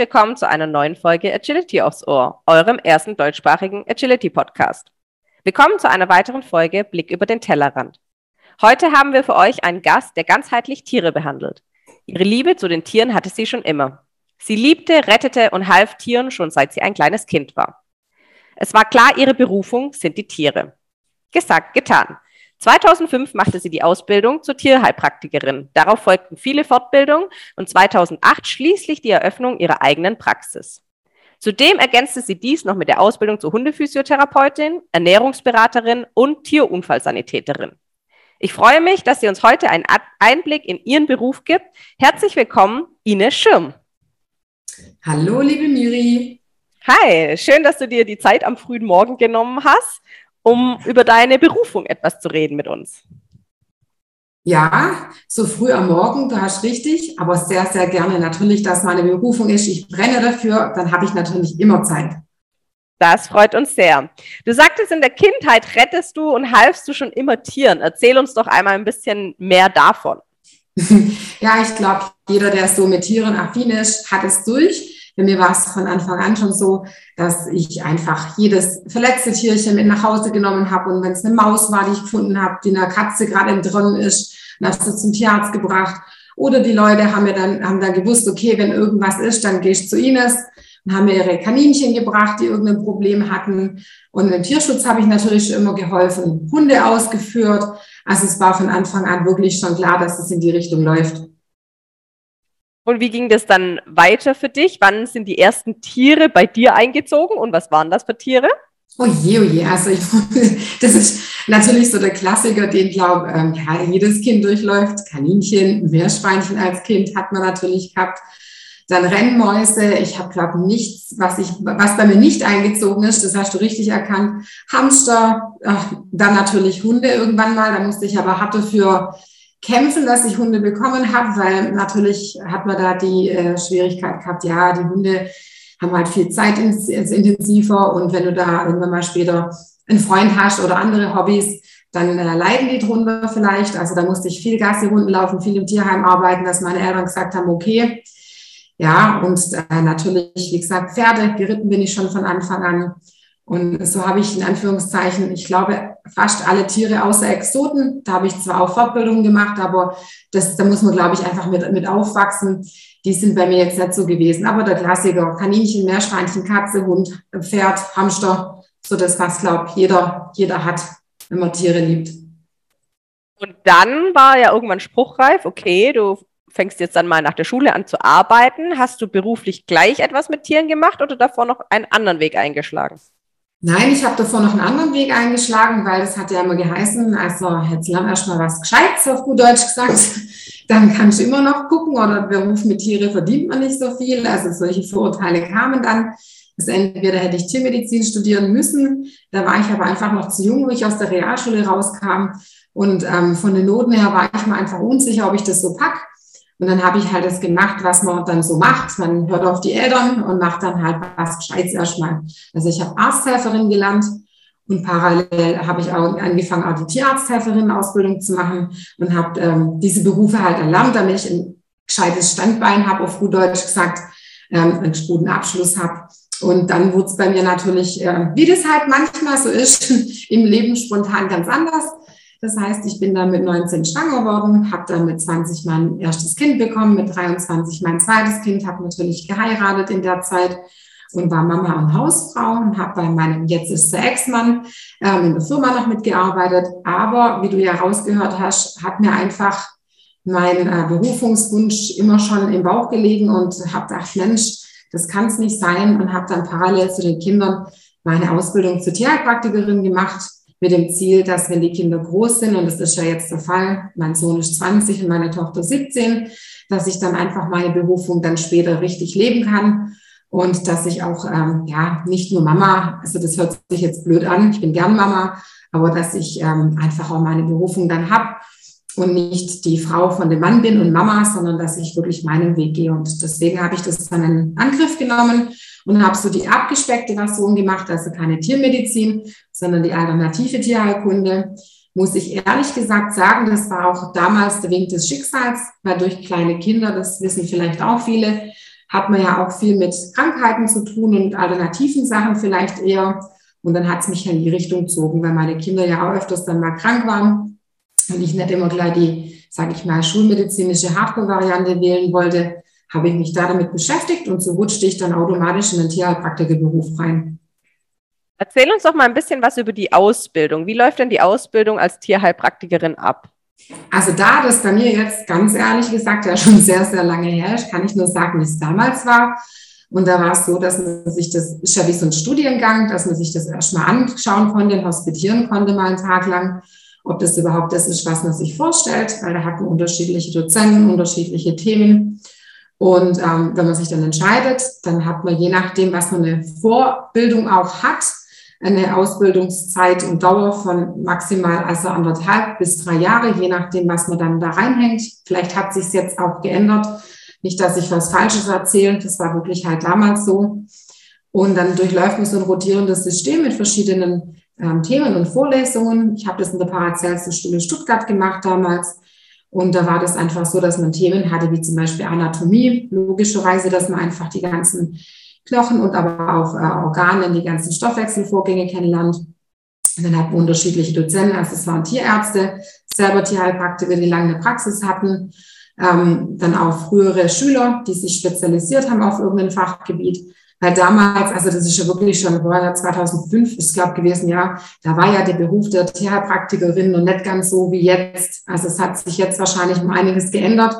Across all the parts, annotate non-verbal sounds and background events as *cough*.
Willkommen zu einer neuen Folge Agility aufs Ohr, eurem ersten deutschsprachigen Agility-Podcast. Willkommen zu einer weiteren Folge Blick über den Tellerrand. Heute haben wir für euch einen Gast, der ganzheitlich Tiere behandelt. Ihre Liebe zu den Tieren hatte sie schon immer. Sie liebte, rettete und half Tieren schon seit sie ein kleines Kind war. Es war klar, ihre Berufung sind die Tiere. Gesagt, getan. 2005 machte sie die Ausbildung zur Tierheilpraktikerin. Darauf folgten viele Fortbildungen und 2008 schließlich die Eröffnung ihrer eigenen Praxis. Zudem ergänzte sie dies noch mit der Ausbildung zur Hundephysiotherapeutin, Ernährungsberaterin und Tierunfallsanitäterin. Ich freue mich, dass sie uns heute einen Einblick in ihren Beruf gibt. Herzlich willkommen, Ines Schirm. Hallo, liebe Miri. Hi, schön, dass du dir die Zeit am frühen Morgen genommen hast um über deine Berufung etwas zu reden mit uns. Ja, so früh am Morgen, du hast richtig, aber sehr, sehr gerne natürlich, dass meine Berufung ist. Ich brenne dafür, dann habe ich natürlich immer Zeit. Das freut uns sehr. Du sagtest, in der Kindheit rettest du und halfst du schon immer Tieren. Erzähl uns doch einmal ein bisschen mehr davon. *laughs* ja, ich glaube, jeder, der so mit Tieren affin ist, hat es durch. Bei mir war es von Anfang an schon so, dass ich einfach jedes verletzte Tierchen mit nach Hause genommen habe. Und wenn es eine Maus war, die ich gefunden habe, die einer Katze gerade entronnen ist, dann hast du zum Tierarzt gebracht. Oder die Leute haben mir dann, haben dann gewusst, okay, wenn irgendwas ist, dann gehe ich zu Ines und haben mir ihre Kaninchen gebracht, die irgendein Problem hatten. Und im Tierschutz habe ich natürlich schon immer geholfen, Hunde ausgeführt. Also es war von Anfang an wirklich schon klar, dass es in die Richtung läuft. Und wie ging das dann weiter für dich? Wann sind die ersten Tiere bei dir eingezogen und was waren das für Tiere? Oh je, oh je, also ich, *laughs* das ist natürlich so der Klassiker, den glaube ähm, ja, jedes Kind durchläuft. Kaninchen, Meerschweinchen als Kind hat man natürlich gehabt. Dann Rennmäuse. Ich habe glaube nichts, was ich, was bei mir nicht eingezogen ist. Das hast du richtig erkannt. Hamster. Ach, dann natürlich Hunde irgendwann mal. Da musste ich aber hart dafür kämpfen, dass ich Hunde bekommen habe, weil natürlich hat man da die äh, Schwierigkeit gehabt, ja, die Hunde haben halt viel Zeit intensiver und wenn du da irgendwann mal später einen Freund hast oder andere Hobbys, dann äh, leiden die drunter vielleicht. Also da musste ich viel Gassi-Runden laufen, viel im Tierheim arbeiten, dass meine Eltern gesagt haben, okay. Ja, und äh, natürlich, wie gesagt, Pferde, geritten bin ich schon von Anfang an. Und so habe ich in Anführungszeichen, ich glaube, fast alle Tiere außer Exoten. Da habe ich zwar auch Fortbildungen gemacht, aber das, da muss man, glaube ich, einfach mit, mit aufwachsen. Die sind bei mir jetzt nicht so gewesen. Aber der Klassiker, Kaninchen, Meerschweinchen, Katze, Hund, Pferd, Hamster, so das, was, glaube jeder, jeder hat, wenn man Tiere liebt. Und dann war ja irgendwann spruchreif, okay, du fängst jetzt dann mal nach der Schule an zu arbeiten. Hast du beruflich gleich etwas mit Tieren gemacht oder davor noch einen anderen Weg eingeschlagen? Nein, ich habe davor noch einen anderen Weg eingeschlagen, weil es hat ja immer geheißen, also jetzt lern erstmal was Gescheites, auf gut Deutsch gesagt. *laughs* Dann kannst du immer noch gucken oder Beruf mit Tiere verdient man nicht so viel. Also solche Vorurteile kamen dann. Das entweder hätte ich Tiermedizin studieren müssen, da war ich aber einfach noch zu jung, wo ich aus der Realschule rauskam. Und ähm, von den Noten her war ich mir einfach unsicher, ob ich das so pack. Und dann habe ich halt das gemacht, was man dann so macht. Man hört auf die Eltern und macht dann halt was Gescheites erstmal. Also ich habe Arzthelferin gelernt und parallel habe ich auch angefangen, auch die Tierarzthelferin-Ausbildung zu machen und habe ähm, diese Berufe halt erlernt, damit ich ein gescheites Standbein habe, auf gut Deutsch gesagt, ähm, einen guten Abschluss habe. Und dann wurde es bei mir natürlich, äh, wie das halt manchmal so ist, *laughs* im Leben spontan ganz anders. Das heißt, ich bin dann mit 19 schwanger geworden, habe dann mit 20 mein erstes Kind bekommen, mit 23 mein zweites Kind, habe natürlich geheiratet in der Zeit und war Mama und Hausfrau und habe bei meinem jetzt ist der Ex-Mann ähm, in der Firma noch mitgearbeitet. Aber wie du ja rausgehört hast, hat mir einfach mein äh, Berufungswunsch immer schon im Bauch gelegen und habe gedacht, Mensch, das kann es nicht sein und habe dann parallel zu den Kindern meine Ausbildung zur Tierheilpraktikerin gemacht mit dem Ziel, dass wenn die Kinder groß sind, und das ist ja jetzt der Fall, mein Sohn ist 20 und meine Tochter 17, dass ich dann einfach meine Berufung dann später richtig leben kann und dass ich auch, ähm, ja, nicht nur Mama, also das hört sich jetzt blöd an, ich bin gern Mama, aber dass ich ähm, einfach auch meine Berufung dann habe und nicht die Frau von dem Mann bin und Mama, sondern dass ich wirklich meinen Weg gehe. Und deswegen habe ich das dann in Angriff genommen und habe so die abgespeckte Version gemacht, also keine Tiermedizin, sondern die alternative Tierheilkunde. Muss ich ehrlich gesagt sagen, das war auch damals der Wink des Schicksals, weil durch kleine Kinder, das wissen vielleicht auch viele, hat man ja auch viel mit Krankheiten zu tun und alternativen Sachen vielleicht eher. Und dann hat es mich in die Richtung gezogen, weil meine Kinder ja auch öfters dann mal krank waren und ich nicht immer gleich die, sage ich mal, schulmedizinische Hardcore-Variante wählen wollte, habe ich mich da damit beschäftigt und so rutschte ich dann automatisch in den Tierheilpraktikerberuf rein. Erzähl uns doch mal ein bisschen was über die Ausbildung. Wie läuft denn die Ausbildung als Tierheilpraktikerin ab? Also da das bei mir jetzt ganz ehrlich gesagt ja schon sehr, sehr lange her ist, kann ich nur sagen, wie es damals war. Und da war es so, dass man sich das, ist ja wie so ein Studiengang, dass man sich das erstmal anschauen konnte, hospitieren konnte mal einen Tag lang, ob das überhaupt das ist, was man sich vorstellt, weil da hatten unterschiedliche Dozenten, unterschiedliche Themen. Und ähm, wenn man sich dann entscheidet, dann hat man je nachdem, was man eine Vorbildung auch hat, eine Ausbildungszeit und Dauer von maximal also anderthalb bis drei Jahre, je nachdem, was man dann da reinhängt. Vielleicht hat sich jetzt auch geändert. Nicht, dass ich was Falsches erzähle, das war wirklich halt damals so. Und dann durchläuft man so ein rotierendes System mit verschiedenen ähm, Themen und Vorlesungen. Ich habe das in der Paracelsus-Schule Stuttgart gemacht damals. Und da war das einfach so, dass man Themen hatte, wie zum Beispiel Anatomie, logischerweise, dass man einfach die ganzen Knochen und aber auch äh, Organe, die ganzen Stoffwechselvorgänge kennenlernt. Und dann hatten wir unterschiedliche Dozenten, also es waren Tierärzte, selber Tierheilpraktiker, die lange eine Praxis hatten, ähm, dann auch frühere Schüler, die sich spezialisiert haben auf irgendein Fachgebiet. Weil damals, also das ist ja wirklich schon, boah, 2005 ist glaube gewesen, ja, da war ja der Beruf der Tierheilpraktikerin noch nicht ganz so wie jetzt. Also es hat sich jetzt wahrscheinlich um einiges geändert.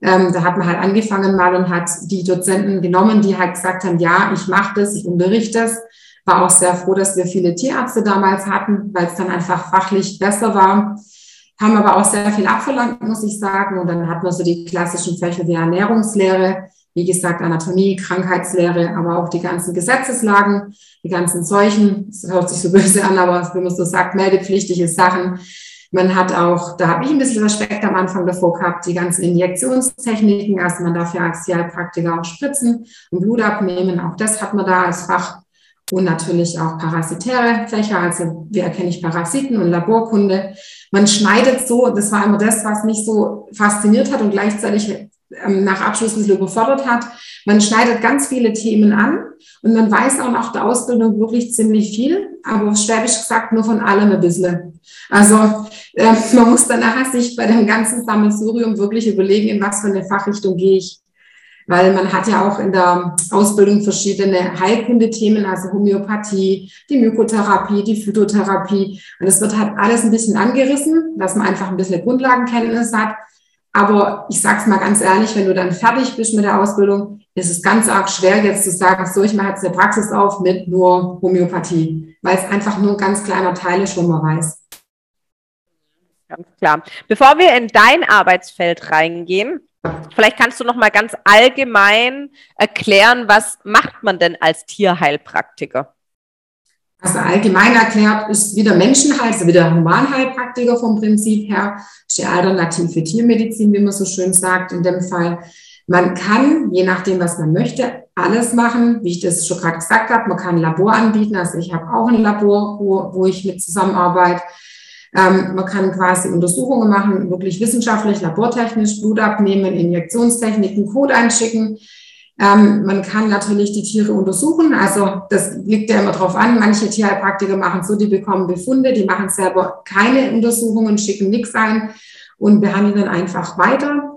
Ähm, da hat man halt angefangen mal und hat die Dozenten genommen, die halt gesagt haben, ja, ich mache das, ich unterrichte das. War auch sehr froh, dass wir viele Tierärzte damals hatten, weil es dann einfach fachlich besser war. Haben aber auch sehr viel abverlangt, muss ich sagen. Und dann hatten wir so die klassischen Fächer wie Ernährungslehre, wie gesagt, Anatomie, Krankheitslehre, aber auch die ganzen Gesetzeslagen, die ganzen Seuchen. Das hört sich so *laughs* böse an, aber wenn man so sagt, meldepflichtige Sachen, man hat auch, da habe ich ein bisschen Respekt am Anfang davor gehabt, die ganzen Injektionstechniken. Also man darf ja als Heilpraktiker auch spritzen und Blut abnehmen. Auch das hat man da als Fach. Und natürlich auch parasitäre Fächer, also wie erkenne ich Parasiten und Laborkunde. Man schneidet so, das war immer das, was mich so fasziniert hat und gleichzeitig nach Abschluss ein bisschen überfordert hat. Man schneidet ganz viele Themen an und man weiß auch nach der Ausbildung wirklich ziemlich viel, aber Schwäbisch gesagt nur von allem ein bisschen. Also äh, *laughs* man muss dann nachher sich bei dem ganzen Sammelsurium wirklich überlegen, in was für eine Fachrichtung gehe ich. Weil man hat ja auch in der Ausbildung verschiedene Heilkundethemen, also Homöopathie, die Mykotherapie, die Phytotherapie. Und es wird halt alles ein bisschen angerissen, dass man einfach ein bisschen Grundlagenkenntnis hat. Aber ich sage es mal ganz ehrlich, wenn du dann fertig bist mit der Ausbildung, ist es ganz arg schwer jetzt zu sagen, so, ich mache jetzt eine Praxis auf mit nur Homöopathie, weil es einfach nur ein ganz kleiner Teil ist, wo man weiß. Ganz klar. Bevor wir in dein Arbeitsfeld reingehen, vielleicht kannst du noch mal ganz allgemein erklären, was macht man denn als Tierheilpraktiker? Also allgemein erklärt ist wieder Menschenheil, also wieder Humanheilpraktiker vom Prinzip her, ist die alternative Tiermedizin, wie man so schön sagt, in dem Fall. Man kann, je nachdem, was man möchte, alles machen, wie ich das schon gerade gesagt habe. Man kann ein Labor anbieten, also ich habe auch ein Labor, wo, wo ich mit zusammenarbeite. Ähm, man kann quasi Untersuchungen machen, wirklich wissenschaftlich, labortechnisch, Blut abnehmen, Injektionstechniken, Code einschicken. Ähm, man kann natürlich die Tiere untersuchen. Also das liegt ja immer drauf an. Manche Tierheilpraktiker machen so, die bekommen Befunde, die machen selber keine Untersuchungen, schicken nichts ein und behandeln dann einfach weiter.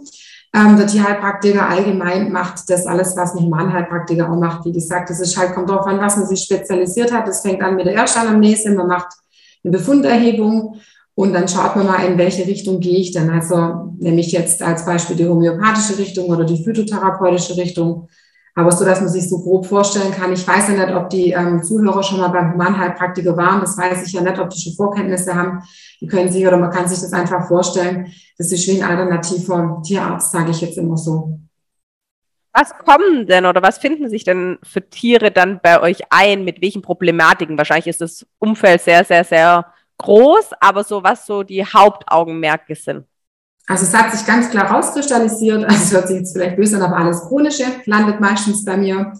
Ähm, der Tierheilpraktiker allgemein macht das alles, was ein Humanheilpraktiker auch macht. Wie gesagt, das ist halt, kommt darauf an, was man sich spezialisiert hat. Das fängt an mit der Erstanamnese, man macht eine Befunderhebung und dann schaut man mal, in welche Richtung gehe ich denn. Also nämlich jetzt als Beispiel die homöopathische Richtung oder die phytotherapeutische Richtung. Aber so, dass man sich so grob vorstellen kann. Ich weiß ja nicht, ob die ähm, Zuhörer schon mal beim Humanheilpraktiker waren. Das weiß ich ja nicht, ob die schon Vorkenntnisse haben. Die können sich oder man kann sich das einfach vorstellen. Das ist wie ein alternativer Tierarzt, sage ich jetzt immer so. Was kommen denn oder was finden sich denn für Tiere dann bei euch ein? Mit welchen Problematiken? Wahrscheinlich ist das Umfeld sehr, sehr, sehr groß, aber so was so die Hauptaugenmerke sind. Also es hat sich ganz klar rauskristallisiert, also es hört sich jetzt vielleicht böse an, aber alles Chronische landet meistens bei mir.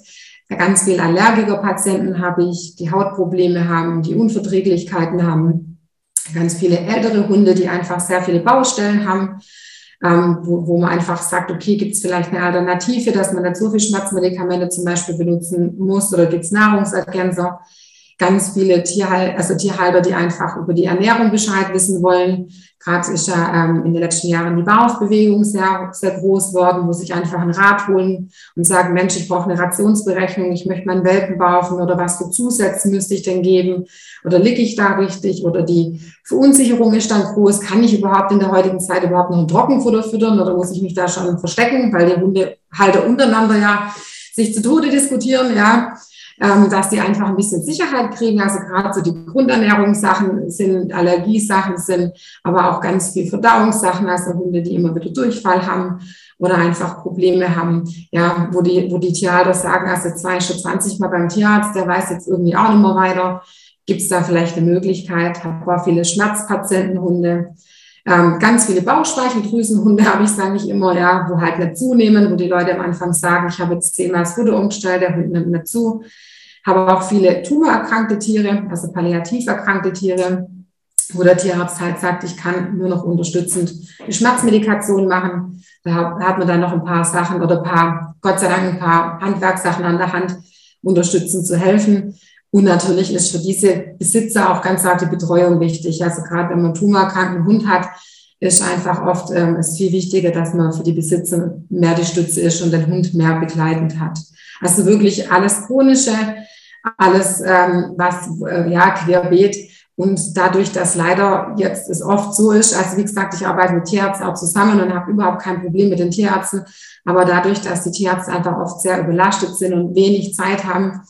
Ganz viele Allergiker-Patienten habe ich, die Hautprobleme haben, die Unverträglichkeiten haben. Ganz viele ältere Hunde, die einfach sehr viele Baustellen haben. ähm, wo, wo man einfach sagt, okay, gibt es vielleicht eine Alternative, dass man so viel Schmerzmedikamente zum Beispiel benutzen muss oder gibt es Nahrungsergänzer ganz viele Tierhal also Tierhalter, die einfach über die Ernährung Bescheid wissen wollen. Gerade ist ja ähm, in den letzten Jahren die Bauaufbewegung sehr, sehr groß worden, wo sich einfach ein Rat holen und sagen, Mensch, ich brauche eine Rationsberechnung, ich möchte meinen Welpen baufen oder was für Zusätze müsste ich denn geben? Oder liege ich da richtig? Oder die Verunsicherung ist dann groß, kann ich überhaupt in der heutigen Zeit überhaupt noch ein Trockenfutter füttern oder muss ich mich da schon verstecken, weil die Hundehalter untereinander ja sich zu Tode diskutieren, ja ähm, dass die einfach ein bisschen Sicherheit kriegen. Also gerade so die Grundernährungssachen sind, Allergiesachen sind, aber auch ganz viel Verdauungssachen, also Hunde, die immer wieder Durchfall haben oder einfach Probleme haben, ja, wo die, wo die Tierhalter sagen, also zwei schon 20 Mal beim Tierarzt, der weiß jetzt irgendwie auch nicht mehr weiter. Gibt es da vielleicht eine Möglichkeit? Habe auch viele Schmerzpatientenhunde. Ähm, ganz viele Bauchspeicheldrüsenhunde habe ich, sage ich immer, ja, wo halt nicht zunehmen, wo die Leute am Anfang sagen, ich habe jetzt zehnmal das Futter umgestellt, der Hund nimmt nicht zu. Habe auch viele tumorerkrankte Tiere, also palliativ erkrankte Tiere, wo der Tierarzt halt sagt, ich kann nur noch unterstützend die Schmerzmedikation machen. Da hat man dann noch ein paar Sachen oder ein paar, Gott sei Dank, ein paar Handwerkssachen an der Hand, unterstützend zu helfen. Und natürlich ist für diese Besitzer auch ganz klar die Betreuung wichtig. Also gerade wenn man tumorkranken Hund hat, ist einfach oft ähm, ist viel wichtiger, dass man für die Besitzer mehr die Stütze ist und den Hund mehr begleitend hat. Also wirklich alles chronische, alles ähm, was äh, ja querbeet und dadurch, dass leider jetzt es oft so ist, also wie gesagt, ich arbeite mit Tierärzten auch zusammen und habe überhaupt kein Problem mit den Tierärzten, aber dadurch, dass die Tierärzte einfach oft sehr überlastet sind und wenig Zeit haben,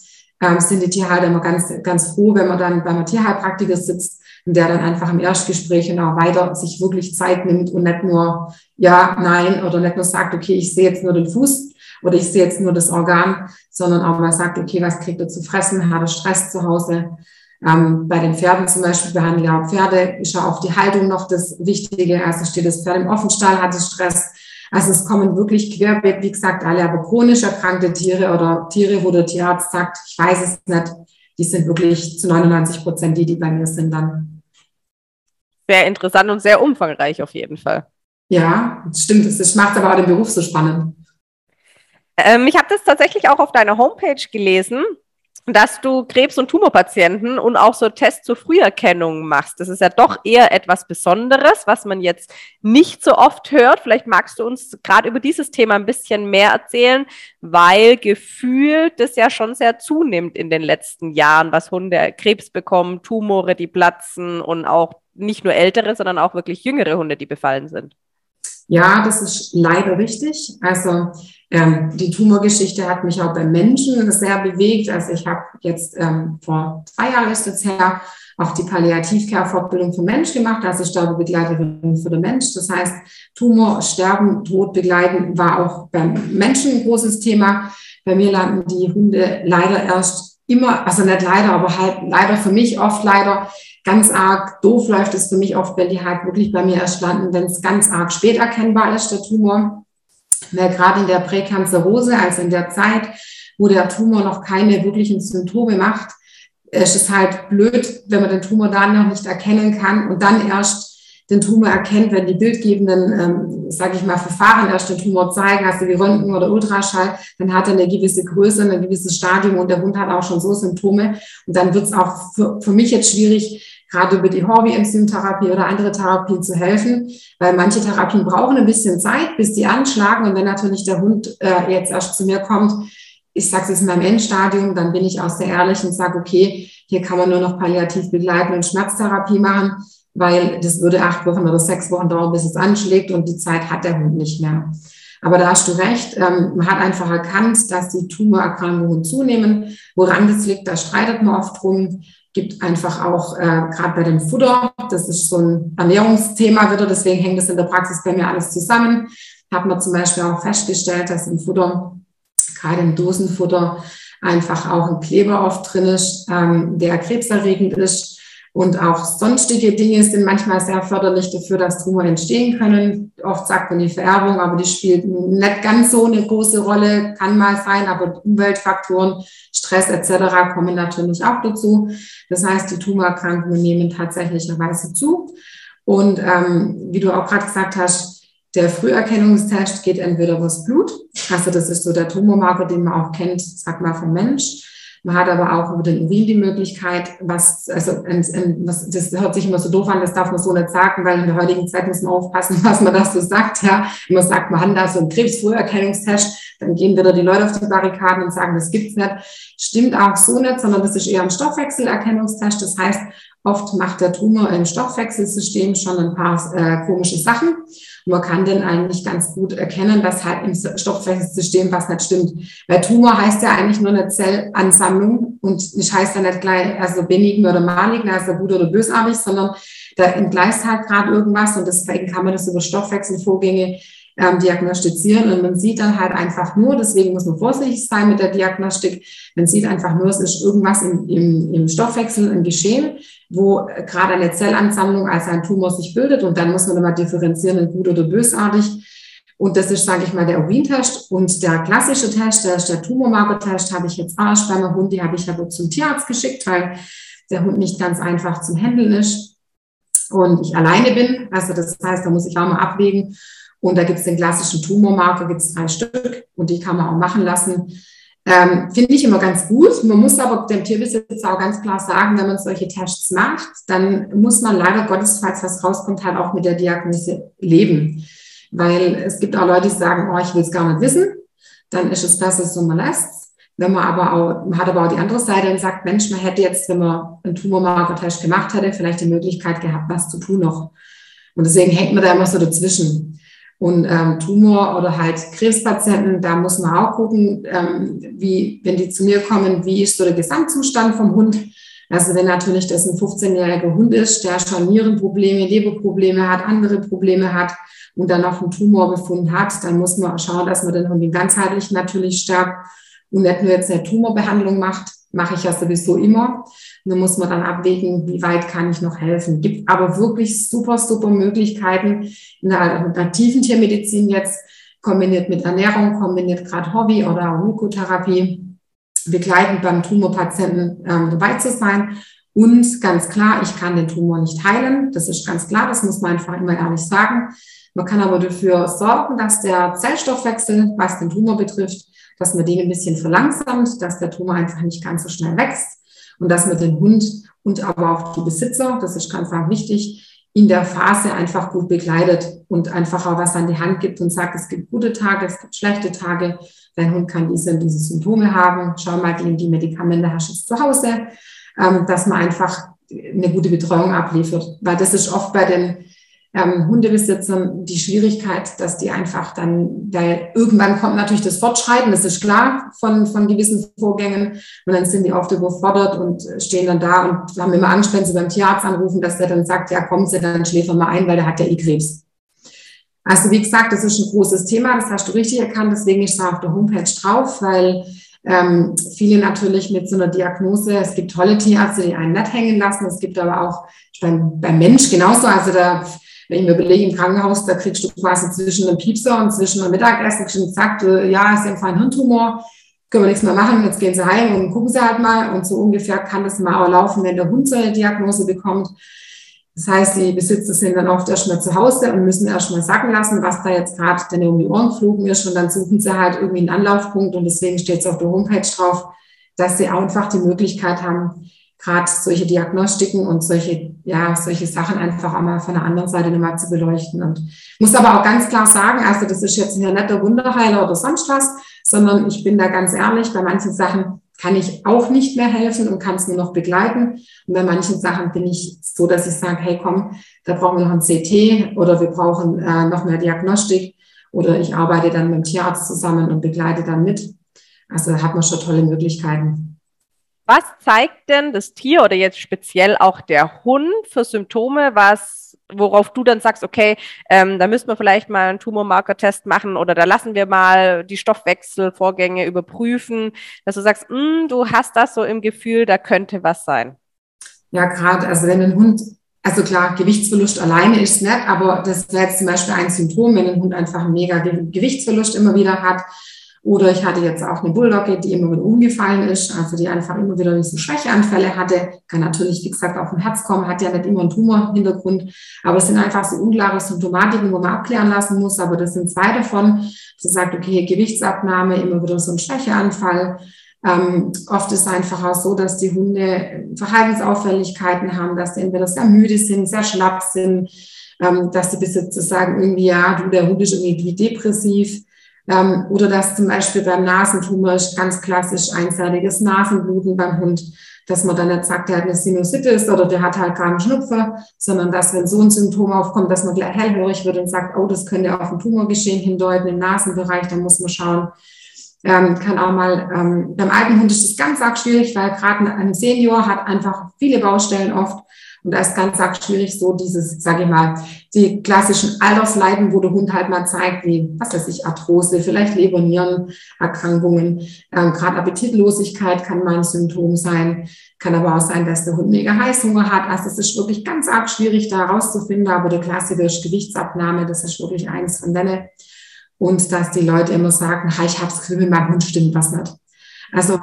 ähm, sind die Tierhalter immer ganz, ganz froh, wenn man dann beim Tierheilpraktiker sitzt und der dann einfach im Erstgespräch und auch weiter sich wirklich Zeit nimmt und nicht nur ja, nein oder nicht nur sagt, okay, ich sehe jetzt nur den Fuß oder ich sehe jetzt nur das Organ, sondern auch mal sagt, okay, was kriegt er zu fressen? Hat er Stress zu Hause? Ähm, bei den Pferden zum Beispiel behandle ich auch Pferde, ist ja auch die Haltung noch das Wichtige. Also steht das Pferd im Offenstall, hat es Stress, also es kommen wirklich querbeet, wie gesagt, alle aber chronisch erkrankte Tiere oder Tiere, wo der Tierarzt sagt, ich weiß es nicht, die sind wirklich zu 99 Prozent die, die bei mir sind dann. Sehr interessant und sehr umfangreich auf jeden Fall. Ja, das stimmt. Das macht aber auch den Beruf so spannend. Ähm, ich habe das tatsächlich auch auf deiner Homepage gelesen dass du Krebs- und Tumorpatienten und auch so Tests zur Früherkennung machst. Das ist ja doch eher etwas Besonderes, was man jetzt nicht so oft hört. Vielleicht magst du uns gerade über dieses Thema ein bisschen mehr erzählen, weil gefühlt das ja schon sehr zunimmt in den letzten Jahren, was Hunde Krebs bekommen, Tumore, die platzen und auch nicht nur ältere, sondern auch wirklich jüngere Hunde, die befallen sind. Ja, das ist leider richtig. Also ähm, die Tumorgeschichte hat mich auch bei Menschen sehr bewegt. Also ich habe jetzt ähm, vor zwei Jahren ist es her auch die Palliativcare-Fortbildung für Mensch gemacht, also Sterbebegleiterin für den Mensch. Das heißt, Tumor, Sterben, Tod begleiten war auch beim Menschen ein großes Thema. Bei mir landen die Hunde leider erst immer, also nicht leider, aber halt leider für mich oft leider ganz arg doof läuft es für mich oft, wenn die halt wirklich bei mir erst landen, wenn es ganz arg spät erkennbar ist, der Tumor. Weil gerade in der Präkanzerose, also in der Zeit, wo der Tumor noch keine wirklichen Symptome macht, ist es halt blöd, wenn man den Tumor dann noch nicht erkennen kann und dann erst den Tumor erkennt, wenn die bildgebenden, ähm, sage ich mal, Verfahren erst den Tumor zeigen, also wie Röntgen oder Ultraschall, dann hat er eine gewisse Größe, ein gewisses Stadium und der Hund hat auch schon so Symptome. Und dann wird es auch für, für mich jetzt schwierig, gerade über die Hobby-Enzymtherapie oder andere Therapien zu helfen, weil manche Therapien brauchen ein bisschen Zeit, bis die anschlagen. Und wenn natürlich der Hund äh, jetzt erst zu mir kommt, ich sage es in meinem Endstadium, dann bin ich auch sehr ehrlich und sage, okay, hier kann man nur noch palliativ begleiten und Schmerztherapie machen, weil das würde acht Wochen oder sechs Wochen dauern, bis es anschlägt und die Zeit hat der Hund nicht mehr. Aber da hast du recht, ähm, man hat einfach erkannt, dass die Tumorerkrankungen zunehmen. Woran das liegt, da streitet man oft drum gibt einfach auch äh, gerade bei dem Futter, das ist so ein Ernährungsthema wieder, deswegen hängt das in der Praxis bei mir alles zusammen. Hat man zum Beispiel auch festgestellt, dass im Futter, gerade im Dosenfutter, einfach auch ein Kleber oft drin ist, ähm, der krebserregend ist und auch sonstige Dinge sind manchmal sehr förderlich dafür, dass Tumor entstehen können. Oft sagt man die Vererbung, aber die spielt nicht ganz so eine große Rolle, kann mal sein, aber Umweltfaktoren, Stress etc. kommen natürlich auch dazu. Das heißt, die Tumorerkrankungen nehmen tatsächlicherweise zu. Und ähm, wie du auch gerade gesagt hast, Der Früherkennungstest geht entweder übers Blut, also das ist so der Tumormarker, den man auch kennt, sag mal vom Mensch. Man hat aber auch über den Urin die Möglichkeit, was, also was, das hört sich immer so doof an, das darf man so nicht sagen, weil in der heutigen Zeit muss man aufpassen, *laughs* was man das so sagt. Ja, wenn man sagt, man hat da so einen Krebsfrüherkennungstest, dann gehen wieder die Leute auf die Barrikaden und sagen, das gibt's nicht. Stimmt auch so nicht, sondern das ist eher ein Stoffwechselerkennungstest. Das heißt, Oft macht der Tumor im Stoffwechselsystem schon ein paar äh, komische Sachen. Man kann dann eigentlich ganz gut erkennen, dass halt im Stoffwechselsystem was nicht stimmt. Weil Tumor heißt ja eigentlich nur eine Zellansammlung und nicht heißt ja nicht gleich, also benign oder malign, also gut oder bösartig, sondern da entgleist halt gerade irgendwas und deswegen kann man das über Stoffwechselvorgänge ähm, diagnostizieren und man sieht dann halt einfach nur, deswegen muss man vorsichtig sein mit der Diagnostik, man sieht einfach nur, es ist irgendwas im, im, im Stoffwechsel, ein Geschehen, wo gerade eine Zellansammlung als ein Tumor sich bildet und dann muss man immer differenzieren in gut oder bösartig. Und das ist, sage ich mal, der Urintest. Und der klassische Test, der der Tumormarker-Test, habe ich jetzt auch bei meinem Hund, die habe ich aber zum Tierarzt geschickt, weil der Hund nicht ganz einfach zum Handeln ist und ich alleine bin. Also das heißt, da muss ich auch mal abwägen. Und da gibt es den klassischen Tumormarker, gibt es drei Stück und die kann man auch machen lassen. Ähm, Finde ich immer ganz gut. Man muss aber dem Tierbesitzer auch ganz klar sagen, wenn man solche Tests macht, dann muss man leider Gottes, falls was rauskommt, halt auch mit der Diagnose leben. Weil es gibt auch Leute, die sagen, oh, ich will es gar nicht wissen. Dann ist es das, so man lässt. Wenn man aber auch, man hat aber auch die andere Seite und sagt, Mensch, man hätte jetzt, wenn man einen Tumormarker-Test gemacht hätte, vielleicht die Möglichkeit gehabt, was zu tun noch. Und deswegen hängt man da immer so dazwischen. Und ähm, Tumor oder halt Krebspatienten, da muss man auch gucken, ähm, wie, wenn die zu mir kommen, wie ist so der Gesamtzustand vom Hund. Also wenn natürlich das ein 15-jähriger Hund ist, der schon Nierenprobleme, Leberprobleme hat, andere Probleme hat und dann noch einen Tumorbefund hat, dann muss man schauen, dass man den Hund ganzheitlich natürlich stärkt und nicht nur jetzt eine Tumorbehandlung macht, mache ich ja sowieso immer. Nur muss man dann abwägen, wie weit kann ich noch helfen. Gibt aber wirklich super, super Möglichkeiten in der alternativen Tiermedizin jetzt, kombiniert mit Ernährung, kombiniert gerade Hobby oder Mykotherapie, begleitend beim Tumorpatienten ähm, dabei zu sein. Und ganz klar, ich kann den Tumor nicht heilen. Das ist ganz klar, das muss man einfach immer ehrlich sagen. Man kann aber dafür sorgen, dass der Zellstoffwechsel, was den Tumor betrifft, dass man den ein bisschen verlangsamt, dass der Tumor einfach nicht ganz so schnell wächst und dass man den Hund und aber auch die Besitzer, das ist ganz, wichtig, in der Phase einfach gut begleitet und einfach auch was an die Hand gibt und sagt, es gibt gute Tage, es gibt schlechte Tage. Dein Hund kann diese und diese Symptome haben. Schau mal, die, die Medikamente hast du zu Hause, ähm, dass man einfach eine gute Betreuung abliefert. Weil das ist oft bei den ähm, Hundebesitzern die Schwierigkeit, dass die einfach dann, weil irgendwann kommt natürlich das Fortschreiten, das ist klar von, von gewissen Vorgängen. Und dann sind die oft überfordert und stehen dann da und haben immer Angst, wenn sie beim Tierarzt anrufen, dass der dann sagt, ja, kommen Sie, dann schläfern mal ein, weil der hat ja eh Krebs. Also wie gesagt, das ist ein großes Thema, das hast du richtig erkannt, deswegen ist da auf der Homepage drauf, weil ähm, viele natürlich mit so einer Diagnose, es gibt tolle Tierärzte, die einen nicht hängen lassen, es gibt aber auch beim, beim Mensch genauso, also da wenn ich mir überlege, im Krankenhaus, da kriegst du quasi zwischen einem Piepser und zwischen einem Mittagessen gesagt, äh, ja, ist einfach ein Hirntumor, können wir nichts mehr machen, jetzt gehen sie heim und gucken sie halt mal. Und so ungefähr kann das mal auch laufen, wenn der Hund so eine Diagnose bekommt. Das heißt, die Besitzer sind dann oft erstmal zu Hause und müssen erstmal sacken lassen, was da jetzt gerade denn um die Ohren geflogen ist. Und dann suchen sie halt irgendwie einen Anlaufpunkt. Und deswegen steht es auf der Homepage drauf, dass sie einfach die Möglichkeit haben, gerade solche Diagnostiken und solche, ja, solche Sachen einfach auch mal von der anderen Seite nochmal zu beleuchten. Und muss aber auch ganz klar sagen, also das ist jetzt hier nicht der Wunderheiler oder sonst was, sondern ich bin da ganz ehrlich, bei manchen Sachen kann ich auch nicht mehr helfen und kann es nur noch begleiten. Und bei manchen Sachen bin ich so, dass ich sage, hey komm, da brauchen wir noch ein CT oder wir brauchen äh, noch mehr Diagnostik oder ich arbeite dann mit dem Tierarzt zusammen und begleite dann mit. Also da hat man schon tolle Möglichkeiten. Was zeigt denn das Tier oder jetzt speziell auch der Hund für Symptome, was, worauf du dann sagst, okay, ähm, da müssen wir vielleicht mal einen Tumormarker-Test machen oder da lassen wir mal die Stoffwechselvorgänge überprüfen, dass du sagst, hm, du hast das so im Gefühl, da könnte was sein. Ja, gerade, also wenn ein Hund, also klar, Gewichtsverlust alleine ist nicht, aber das wäre jetzt zum Beispiel ein Symptom, wenn ein Hund einfach mega Gewichtsverlust immer wieder hat Oder ich hatte jetzt auch eine Bulldogge, die immer wieder umgefallen ist, also die einfach immer wieder diese Schwächeanfälle hatte. Kann natürlich, wie gesagt, auf dem Herz kommen, hat ja nicht immer einen Tumorhintergrund. Aber es sind einfach so unklare Symptomatiken, wo man abklären lassen muss. Aber das sind zwei davon. Sie sagt, okay, Gewichtsabnahme, immer wieder so ein Schwächeanfall. Ähm, oft ist es einfach auch so, dass die Hunde Verhaltensauffälligkeiten haben, dass sie entweder sehr müde sind, sehr schlapp sind, ähm, dass die Besitzer sagen irgendwie, ja, du, der Hund ist irgendwie depressiv. Ähm, oder dass zum Beispiel beim Nasentumor ist ganz klassisch einseitiges Nasenbluten beim Hund, dass man dann nicht sagt, der hat eine Sinusitis oder der hat halt keinen Schnupfer, sondern dass, wenn so ein Symptom aufkommt, dass man gleich hellhörig wird und sagt, oh, das könnte auf ein Tumorgeschehen hindeuten im Nasenbereich, dann muss man schauen. Ähm, kann auch mal, ähm, beim alten Hund ist es ganz arg schwierig, weil gerade ein Senior hat einfach viele Baustellen oft und da ist ganz arg schwierig so dieses, sage ich mal, die klassischen Altersleiden, wo der Hund halt mal zeigt, wie, was weiß ich, Arthrose, vielleicht Leber-Nieren-Erkrankungen. Ähm, Gerade Appetitlosigkeit kann mal ein Symptom sein. Kann aber auch sein, dass der Hund mega Heißhunger hat. Also es ist wirklich ganz arg schwierig, da herauszufinden. Aber der Klassiker ist Gewichtsabnahme. Das ist wirklich eins von denen. Und dass die Leute immer sagen, ich habe das Gefühl, meinem Hund stimmt was nicht. Also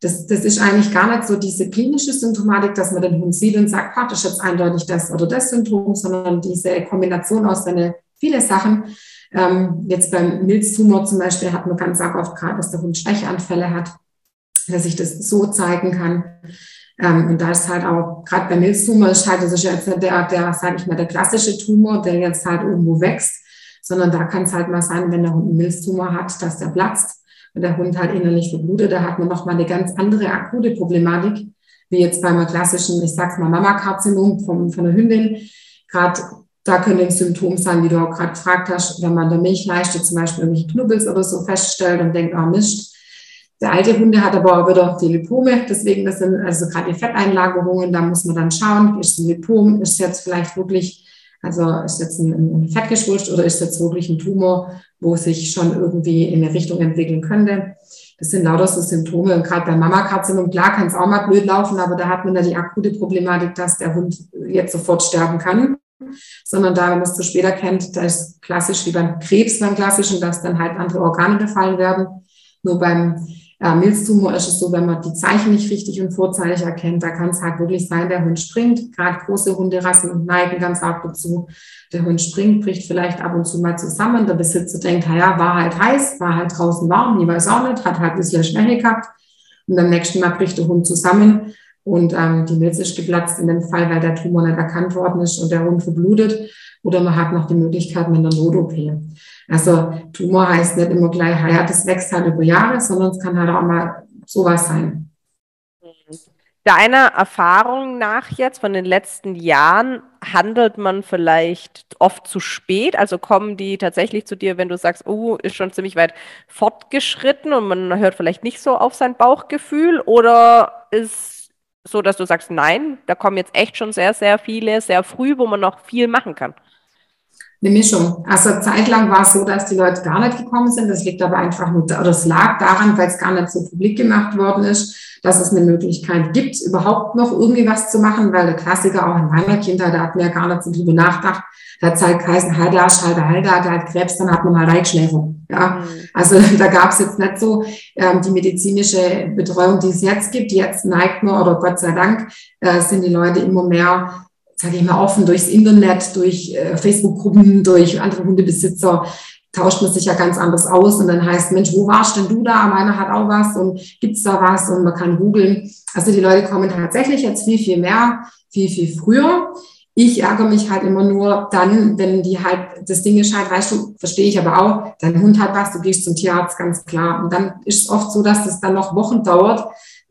das, das ist eigentlich gar nicht so diese klinische Symptomatik, dass man den Hund sieht und sagt, ah, das ist jetzt eindeutig das oder das Symptom, sondern diese Kombination aus seine viele Sachen. Ähm, jetzt beim Milztumor zum Beispiel hat man ganz arg oft gerade, dass der Hund Schwächeanfälle hat, dass sich das so zeigen kann. Ähm, und da ist halt auch, gerade beim Milztumor ist halt, das ist jetzt der, der, sage ich mal, der klassische Tumor, der jetzt halt irgendwo wächst, sondern da kann es halt mal sein, wenn der Hund einen Milztumor hat, dass der platzt wenn der Hund halt innerlich verblutet, da hat man nochmal eine ganz andere akute Problematik, wie jetzt bei einem klassischen, ich sag's mal, Mammakarzinom von, von der Hündin. Gerade da können ein Symptom sein, wie du auch gerade gefragt hast, wenn man der Milchleiste zum Beispiel irgendwelche Knubbels oder so feststellt und denkt, oh, Mist. Der alte Hunde hat aber auch wieder die Lipome, deswegen das sind also gerade die Fetteinlagerungen, da muss man dann schauen, ist ein Lipom, ist jetzt vielleicht wirklich also ist jetzt ein, ein Fettgeschwulst oder ist jetzt wirklich ein Tumor, wo sich schon irgendwie in eine Richtung entwickeln könnte. Das sind lauter so Symptome. Und gerade bei Mammakarzinom, klar kann es auch mal blöd laufen, aber da hat man ja die akute Problematik, dass der Hund jetzt sofort sterben kann. Sondern da, wenn man es zu später kennt, da ist klassisch wie beim Krebs beim klassischen, dass dann halt andere Organe befallen werden. Nur beim äh, Milztumor ist es so, wenn man die Zeichen nicht richtig und vorzeitig erkennt, da kann es halt wirklich sein, der Hund springt, gerade große Hunderassen und neigen ganz arg dazu. Der Hund springt, bricht vielleicht ab und zu mal zusammen. Der Besitzer denkt, ja, war halt heiß, war halt draußen warm, ich weiß auch nicht, hat halt ein bisschen Schwäche gehabt. Und am nächsten Mal bricht der Hund zusammen und ähm, die Milz ist geplatzt in dem Fall, weil der Tumor nicht erkannt worden ist und der Hund verblutet. Oder man hat noch die Möglichkeit mit einer Not-OP. Also Tumor heißt nicht immer gleich, ja, das wächst halt über Jahre, sondern es kann halt auch mal sowas sein. Deiner Erfahrung nach jetzt von den letzten Jahren handelt man vielleicht oft zu spät? Also kommen die tatsächlich zu dir, wenn du sagst, oh, ist schon ziemlich weit fortgeschritten und man hört vielleicht nicht so auf sein Bauchgefühl? Oder ist so, dass du sagst, nein, da kommen jetzt echt schon sehr, sehr viele, sehr früh, wo man noch viel machen kann? Eine Mischung. Also zeitlang war es so, dass die Leute gar nicht gekommen sind. Das liegt aber einfach nur, oder es lag daran, weil es gar nicht so publik gemacht worden ist, dass es eine Möglichkeit gibt, überhaupt noch irgendwie was zu machen, weil der Klassiker auch in meiner Kindheit, da hat mir ja gar nicht so drüber nachgedacht. Da hat es halt geheißen, halt Arsch, halt, halt, der hat Krebs, dann hat man mal Reitschläfer. Ja, mhm. also *laughs* da gab es jetzt nicht so ähm, die medizinische Betreuung, die es jetzt gibt. Jetzt neigt man, oder Gott sei Dank, äh, sind die Leute immer mehr sage ich mal, offen durchs Internet, durch äh, Facebook-Gruppen, durch andere Hundebesitzer, tauscht man sich ja ganz anders aus und dann heißt, Mensch, wo warst denn du da? Meiner hat auch was und gibt's da was und man kann googeln. Also die Leute kommen tatsächlich jetzt viel, viel mehr, viel, viel früher. Ich ärgere mich halt immer nur dann, wenn die halt das Ding ist halt, weißt du, verstehe ich aber auch, dein Hund hat was, du gehst zum Tierarzt, ganz klar. Und dann ist es oft so, dass das dann noch Wochen dauert,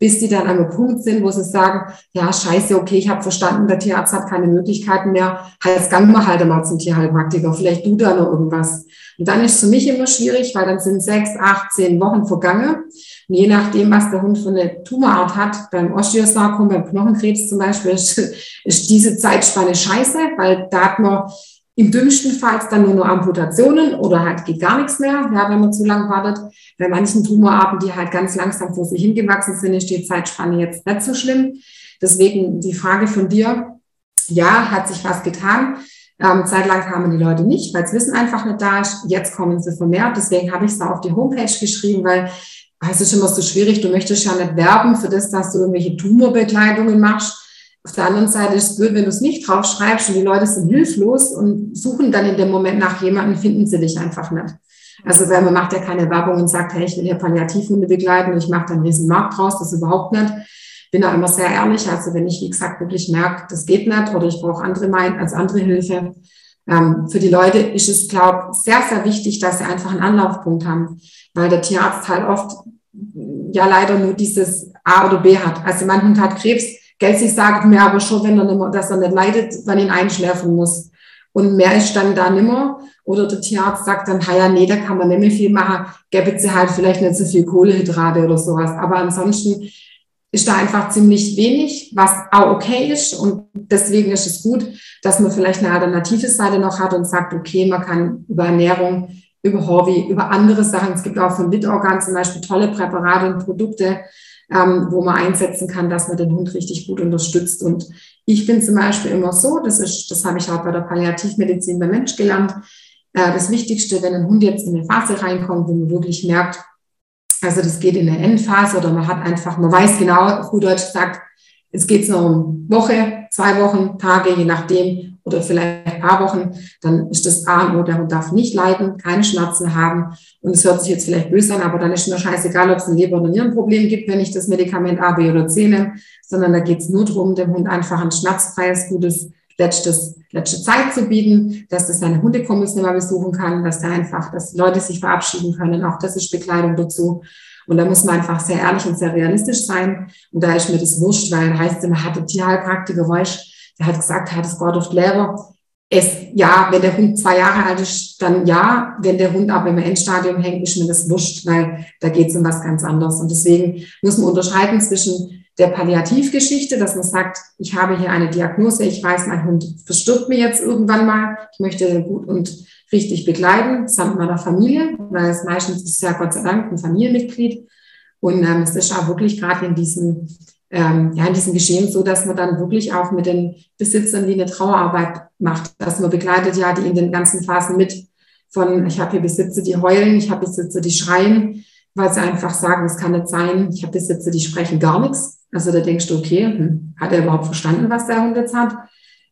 bis die dann an einem Punkt sind, wo sie sagen, ja, scheiße, okay, ich habe verstanden, der Tierarzt hat keine Möglichkeiten mehr, heißt, gang mal halt mal zum Tierheilpraktiker, vielleicht du da noch irgendwas. Und dann ist es für mich immer schwierig, weil dann sind sechs, acht, zehn Wochen vergangen. Und je nachdem, was der Hund für eine Tumorart hat, beim Osteosarkom, beim Knochenkrebs zum Beispiel, ist, *laughs* ist diese Zeitspanne scheiße, weil da hat man im dümmsten Fall dann nur noch Amputationen oder halt geht gar nichts mehr, ja, wenn man zu lang wartet. Bei manchen Tumorarten, die halt ganz langsam vor sich hingewachsen sind, ist die Zeitspanne jetzt nicht so schlimm. Deswegen die Frage von dir, ja, hat sich was getan. Ähm, zeitlang kamen die Leute nicht, weil es Wissen einfach nicht da ist. Jetzt kommen sie vermehrt. Deswegen habe ich es da auf die Homepage geschrieben, weil es ist immer so schwierig. Du möchtest ja nicht werben für das, dass du irgendwelche Tumorbekleidungen machst. Auf der anderen Seite ist es blöd, wenn du es nicht draufschreibst und die Leute sind hilflos und suchen dann in dem Moment nach jemandem, finden sie dich einfach nicht. Also weil man macht ja keine Werbung und sagt, hey, ich will hier Palliativhunde begleiten und ich mache da einen riesen Markt draus, das überhaupt nicht. Bin da immer sehr ehrlich. Also wenn ich, wie gesagt, wirklich merke, das geht nicht oder ich brauche andere Mein als andere Hilfe. Ähm, für die Leute ist es, glaube ich, sehr, sehr wichtig, dass sie einfach einen Anlaufpunkt haben, weil der Tierarzt halt oft ja leider nur dieses A oder B hat. Also mein Hund hat Krebs, Gelsig sagt mir aber schon, wenn er nicht mehr, dass er nicht leidet, wenn ihn einschläfen muss. Und mehr ist dann da nimmer. Oder der Tierarzt sagt dann, ja, nee, da kann man nicht mehr viel machen, gäbe sie halt vielleicht nicht so viel Kohlehydrate oder sowas. Aber ansonsten ist da einfach ziemlich wenig, was auch okay ist. Und deswegen ist es gut, dass man vielleicht eine alternative Seite noch hat und sagt, okay, man kann über Ernährung, über Hobby, über andere Sachen, es gibt auch von Litorgan zum Beispiel tolle Präparate und Produkte, ähm, wo man einsetzen kann, dass man den Hund richtig gut unterstützt. Und ich bin zum Beispiel immer so, das ist, das habe ich auch bei der Palliativmedizin beim Mensch gelernt, äh, das Wichtigste, wenn ein Hund jetzt in eine Phase reinkommt, wo man wirklich merkt, also das geht in eine Endphase oder man hat einfach, man weiß genau, auf Deutsch sagt, es geht noch um Woche, zwei Wochen, Tage, je nachdem, oder vielleicht ein paar Wochen, dann ist das A und O, der Hund darf nicht leiden, keine Schmerzen haben. Und es hört sich jetzt vielleicht böse an, aber dann ist mir scheißegal, ob es ein Leber- oder Nierenproblem gibt, wenn ich das Medikament A, B oder C nehme, sondern da geht es nur darum, dem Hund einfach ein schmerzfreies, gutes, letztes, letzte Zeit zu bieten, dass das seine nicht mehr besuchen kann, dass da einfach, dass Leute sich verabschieden können. Auch das ist Bekleidung dazu. Und da muss man einfach sehr ehrlich und sehr realistisch sein. Und da ist mir das wurscht, weil heißt immer, hatte Tierheilpraktiker, weißt der hat gesagt, hat es Gott oft Lehrer. Es, ja, wenn der Hund zwei Jahre alt ist, dann ja. Wenn der Hund aber im Endstadium hängt, ist mir das wurscht, weil da geht es um was ganz anderes. Und deswegen muss man unterscheiden zwischen der Palliativgeschichte, dass man sagt, ich habe hier eine Diagnose, ich weiß, mein Hund verstirbt mir jetzt irgendwann mal, ich möchte den gut und richtig begleiten, samt meiner Familie, weil es meistens ist ja Gott sei Dank ein Familienmitglied. Und ähm, es ist auch wirklich gerade in diesem ähm, ja, in diesem Geschehen so, dass man dann wirklich auch mit den Besitzern die eine Trauerarbeit macht, dass man begleitet ja die in den ganzen Phasen mit von, ich habe hier Besitzer, die heulen, ich habe Besitzer, die schreien, weil sie einfach sagen, es kann nicht sein, ich habe Besitzer, die sprechen gar nichts. Also da denkst du, okay, hm, hat er überhaupt verstanden, was der Hund jetzt hat?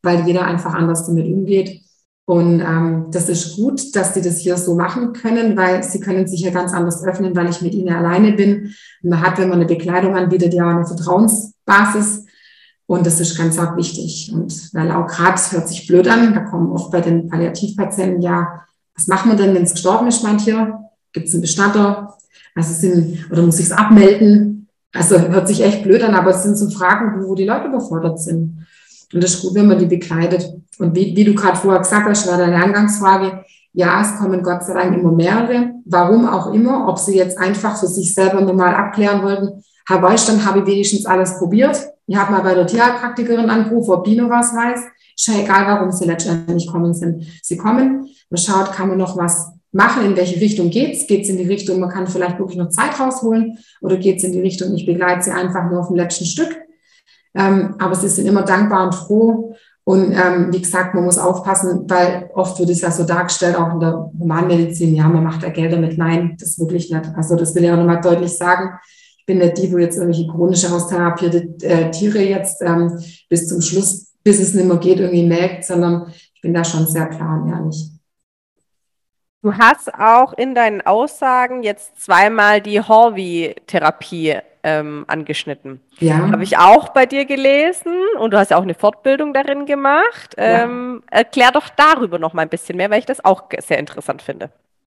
Weil jeder einfach anders damit umgeht. Und ähm, das ist gut, dass die das hier so machen können, weil sie können sich ja ganz anders öffnen, weil ich mit ihnen alleine bin. Man hat, wenn man eine Bekleidung anbietet, ja eine Vertrauensbasis. Und das ist ganz arg wichtig. Und weil auch gerade, hört sich blöd an, da kommen oft bei den Palliativpatienten, ja, was machen wir denn, wenn es gestorben ist, mein Tier? Gibt es einen Bestatter? Also sind, oder muss ich es abmelden? Also hört sich echt blöd an, aber es sind so Fragen, wo die Leute überfordert sind. Und das ist gut, wenn man die begleitet. Und wie, wie du gerade vorher gesagt hast, war deine Angangsfrage, ja, es kommen Gott sei Dank immer mehrere. Warum auch immer, ob sie jetzt einfach für sich selber nochmal abklären wollten, Herr Weiß, dann habe ich wenigstens alles probiert. Ich habe mal bei der Tierheilpraktikerin angerufen, ob die noch was weiß. Ist ja egal, warum sie letztendlich kommen sind. Sie kommen, man schaut, kann man noch was machen, in welche Richtung geht's? Geht's in die Richtung, man kann vielleicht wirklich noch Zeit rausholen oder geht's in die Richtung, ich begleite sie einfach nur auf dem letzten Stück. Ähm, aber sie sind immer dankbar und froh. Und ähm, wie gesagt, man muss aufpassen, weil oft wird es ja so dargestellt, auch in der Humanmedizin, ja, man macht da Geld damit. Nein, das wirklich nicht. Also das will ich auch nochmal deutlich sagen. Ich bin nicht die, wo jetzt irgendwelche chronische austherapierte äh, Tiere jetzt ähm, bis zum Schluss, bis es nicht mehr geht, irgendwie melkt, sondern ich bin da schon sehr klar und ehrlich. Du hast auch in deinen Aussagen jetzt zweimal die Horvi-Therapie ähm, angeschnitten. Ja. Habe ich auch bei dir gelesen und du hast ja auch eine Fortbildung darin gemacht. Ähm, ja. Erklär doch darüber noch mal ein bisschen mehr, weil ich das auch sehr interessant finde.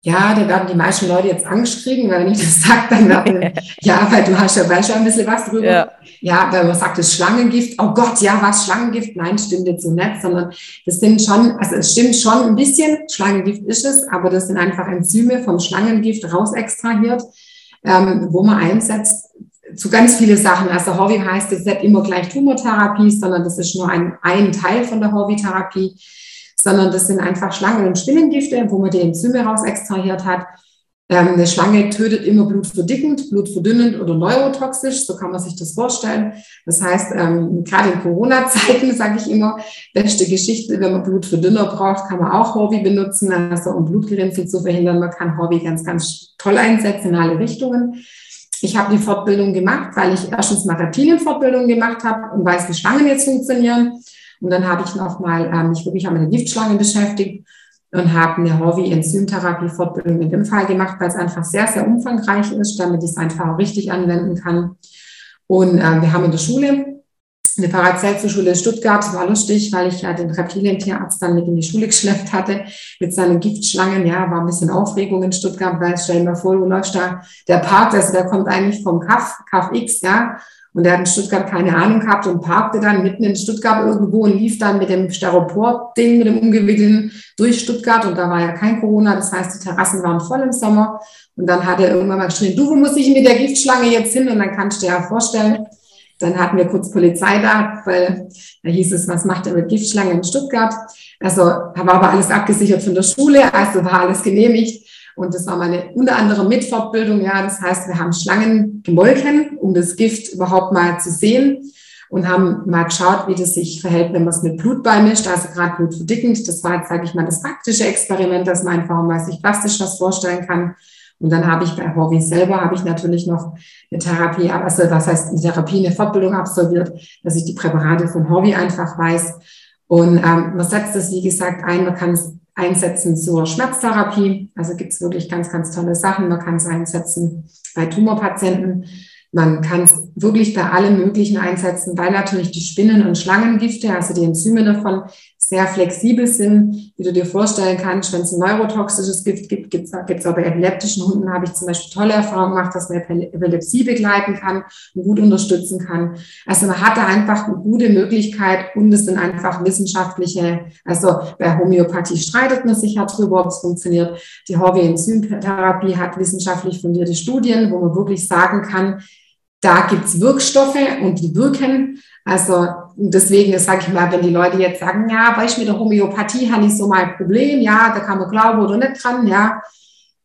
Ja, da werden die meisten Leute jetzt Angst kriegen, weil wenn ich das sage, dann werden, *laughs* ja, weil du hast ja, weißt ja ein bisschen was drüber. Ja. ja, weil man sagt, das Schlangengift, oh Gott, ja, was Schlangengift? Nein, stimmt jetzt so nicht, sondern das sind schon, also es stimmt schon ein bisschen, Schlangengift ist es, aber das sind einfach Enzyme vom Schlangengift raus extrahiert, ähm, wo man einsetzt zu ganz viele Sachen. Also Horvi heißt jetzt nicht immer gleich Tumortherapie, sondern das ist nur ein, ein Teil von der Horvi-Therapie, sondern das sind einfach Schlangen- und Spinnengifte, wo man die Enzyme raus extrahiert hat. Ähm, eine Schlange tötet immer blutverdickend, blutverdünnend oder neurotoxisch, so kann man sich das vorstellen. Das heißt, ähm, gerade in Corona-Zeiten *laughs* sage ich immer, beste Geschichte, wenn man Blutverdünner braucht, kann man auch Hobby benutzen, also um Blutgerinnsel zu verhindern. Man kann Hobby ganz, ganz toll einsetzen in alle Richtungen. Ich habe die Fortbildung gemacht, weil ich erstens mal gemacht habe und weiß, wie Schlangen jetzt funktionieren. Und dann habe ich nochmal ähm, mich wirklich mit den Giftschlangen beschäftigt und habe eine Horvi-Enzymtherapie-Fortbildung in dem Fall gemacht, weil es einfach sehr, sehr umfangreich ist, damit ich es einfach auch richtig anwenden kann. Und äh, wir haben in der Schule eine Paracelsus-Schule in Stuttgart, war lustig, weil ich ja den Reptilientierarzt dann mit in die Schule *laughs* geschleppt hatte, mit seinen Giftschlangen. Ja, war ein bisschen Aufregung in Stuttgart, weil stell dir mal vor, du läufst da, der Park, also der kommt eigentlich vom KAF, KAF X, ja, und der hat in Stuttgart keine Ahnung gehabt und parkte dann mitten in Stuttgart irgendwo und lief dann mit dem Styropor-Ding, mit dem umgewickelten durch Stuttgart. Und da war ja kein Corona. Das heißt, die Terrassen waren voll im Sommer. Und dann hat er irgendwann mal geschrien, du, wo muss ich mit der Giftschlange jetzt hin? Und dann kannst du dir ja vorstellen, dann hatten wir kurz Polizei da, weil da hieß es, was macht er mit Giftschlangen in Stuttgart? Also da war aber alles abgesichert von der Schule, also war alles genehmigt. Und das war meine unter anderem Mitfortbildung. Ja, das heißt, wir haben Schlangen gemolken, um das Gift überhaupt mal zu sehen und haben mal geschaut, wie das sich verhält, wenn man es mit Blut beimischt, also gerade blutverdickend. Das war jetzt, sage ich mal, das praktische Experiment, dass man einfach mal sich plastisch was vorstellen kann. Und dann habe ich bei Horvi selber, habe ich natürlich noch eine Therapie, also was heißt eine Therapie, eine Fortbildung absolviert, dass ich die Präparate von Horvi einfach weiß. Und ähm, man setzt das, wie gesagt, ein, man kann es einsetzen zur Schmerztherapie. Also gibt es wirklich ganz, ganz tolle Sachen. Man kann es einsetzen bei Tumorpatienten. Man kann es wirklich bei allem Möglichen einsetzen, weil natürlich die Spinnen- und Schlangengifte, also die Enzyme davon, sehr flexibel sind, wie du dir vorstellen kannst. Wenn es ein neurotoxisches Gift gibt, gibt es auch bei epileptischen Hunden, habe ich zum Beispiel tolle Erfahrungen gemacht, dass man Epilepsie begleiten kann und gut unterstützen kann. Also man hat da einfach eine gute Möglichkeit und es sind einfach wissenschaftliche, also bei Homöopathie streitet man sich ja drüber, ob es funktioniert. Die Horvi-Enzymtherapie hat wissenschaftlich fundierte Studien, wo man wirklich sagen kann, da gibt es Wirkstoffe und die wirken. Also deswegen sage ich mal, wenn die Leute jetzt sagen, ja, weißt du, mit der Homöopathie habe ich so mein Problem, ja, da kann man glauben oder nicht dran, ja,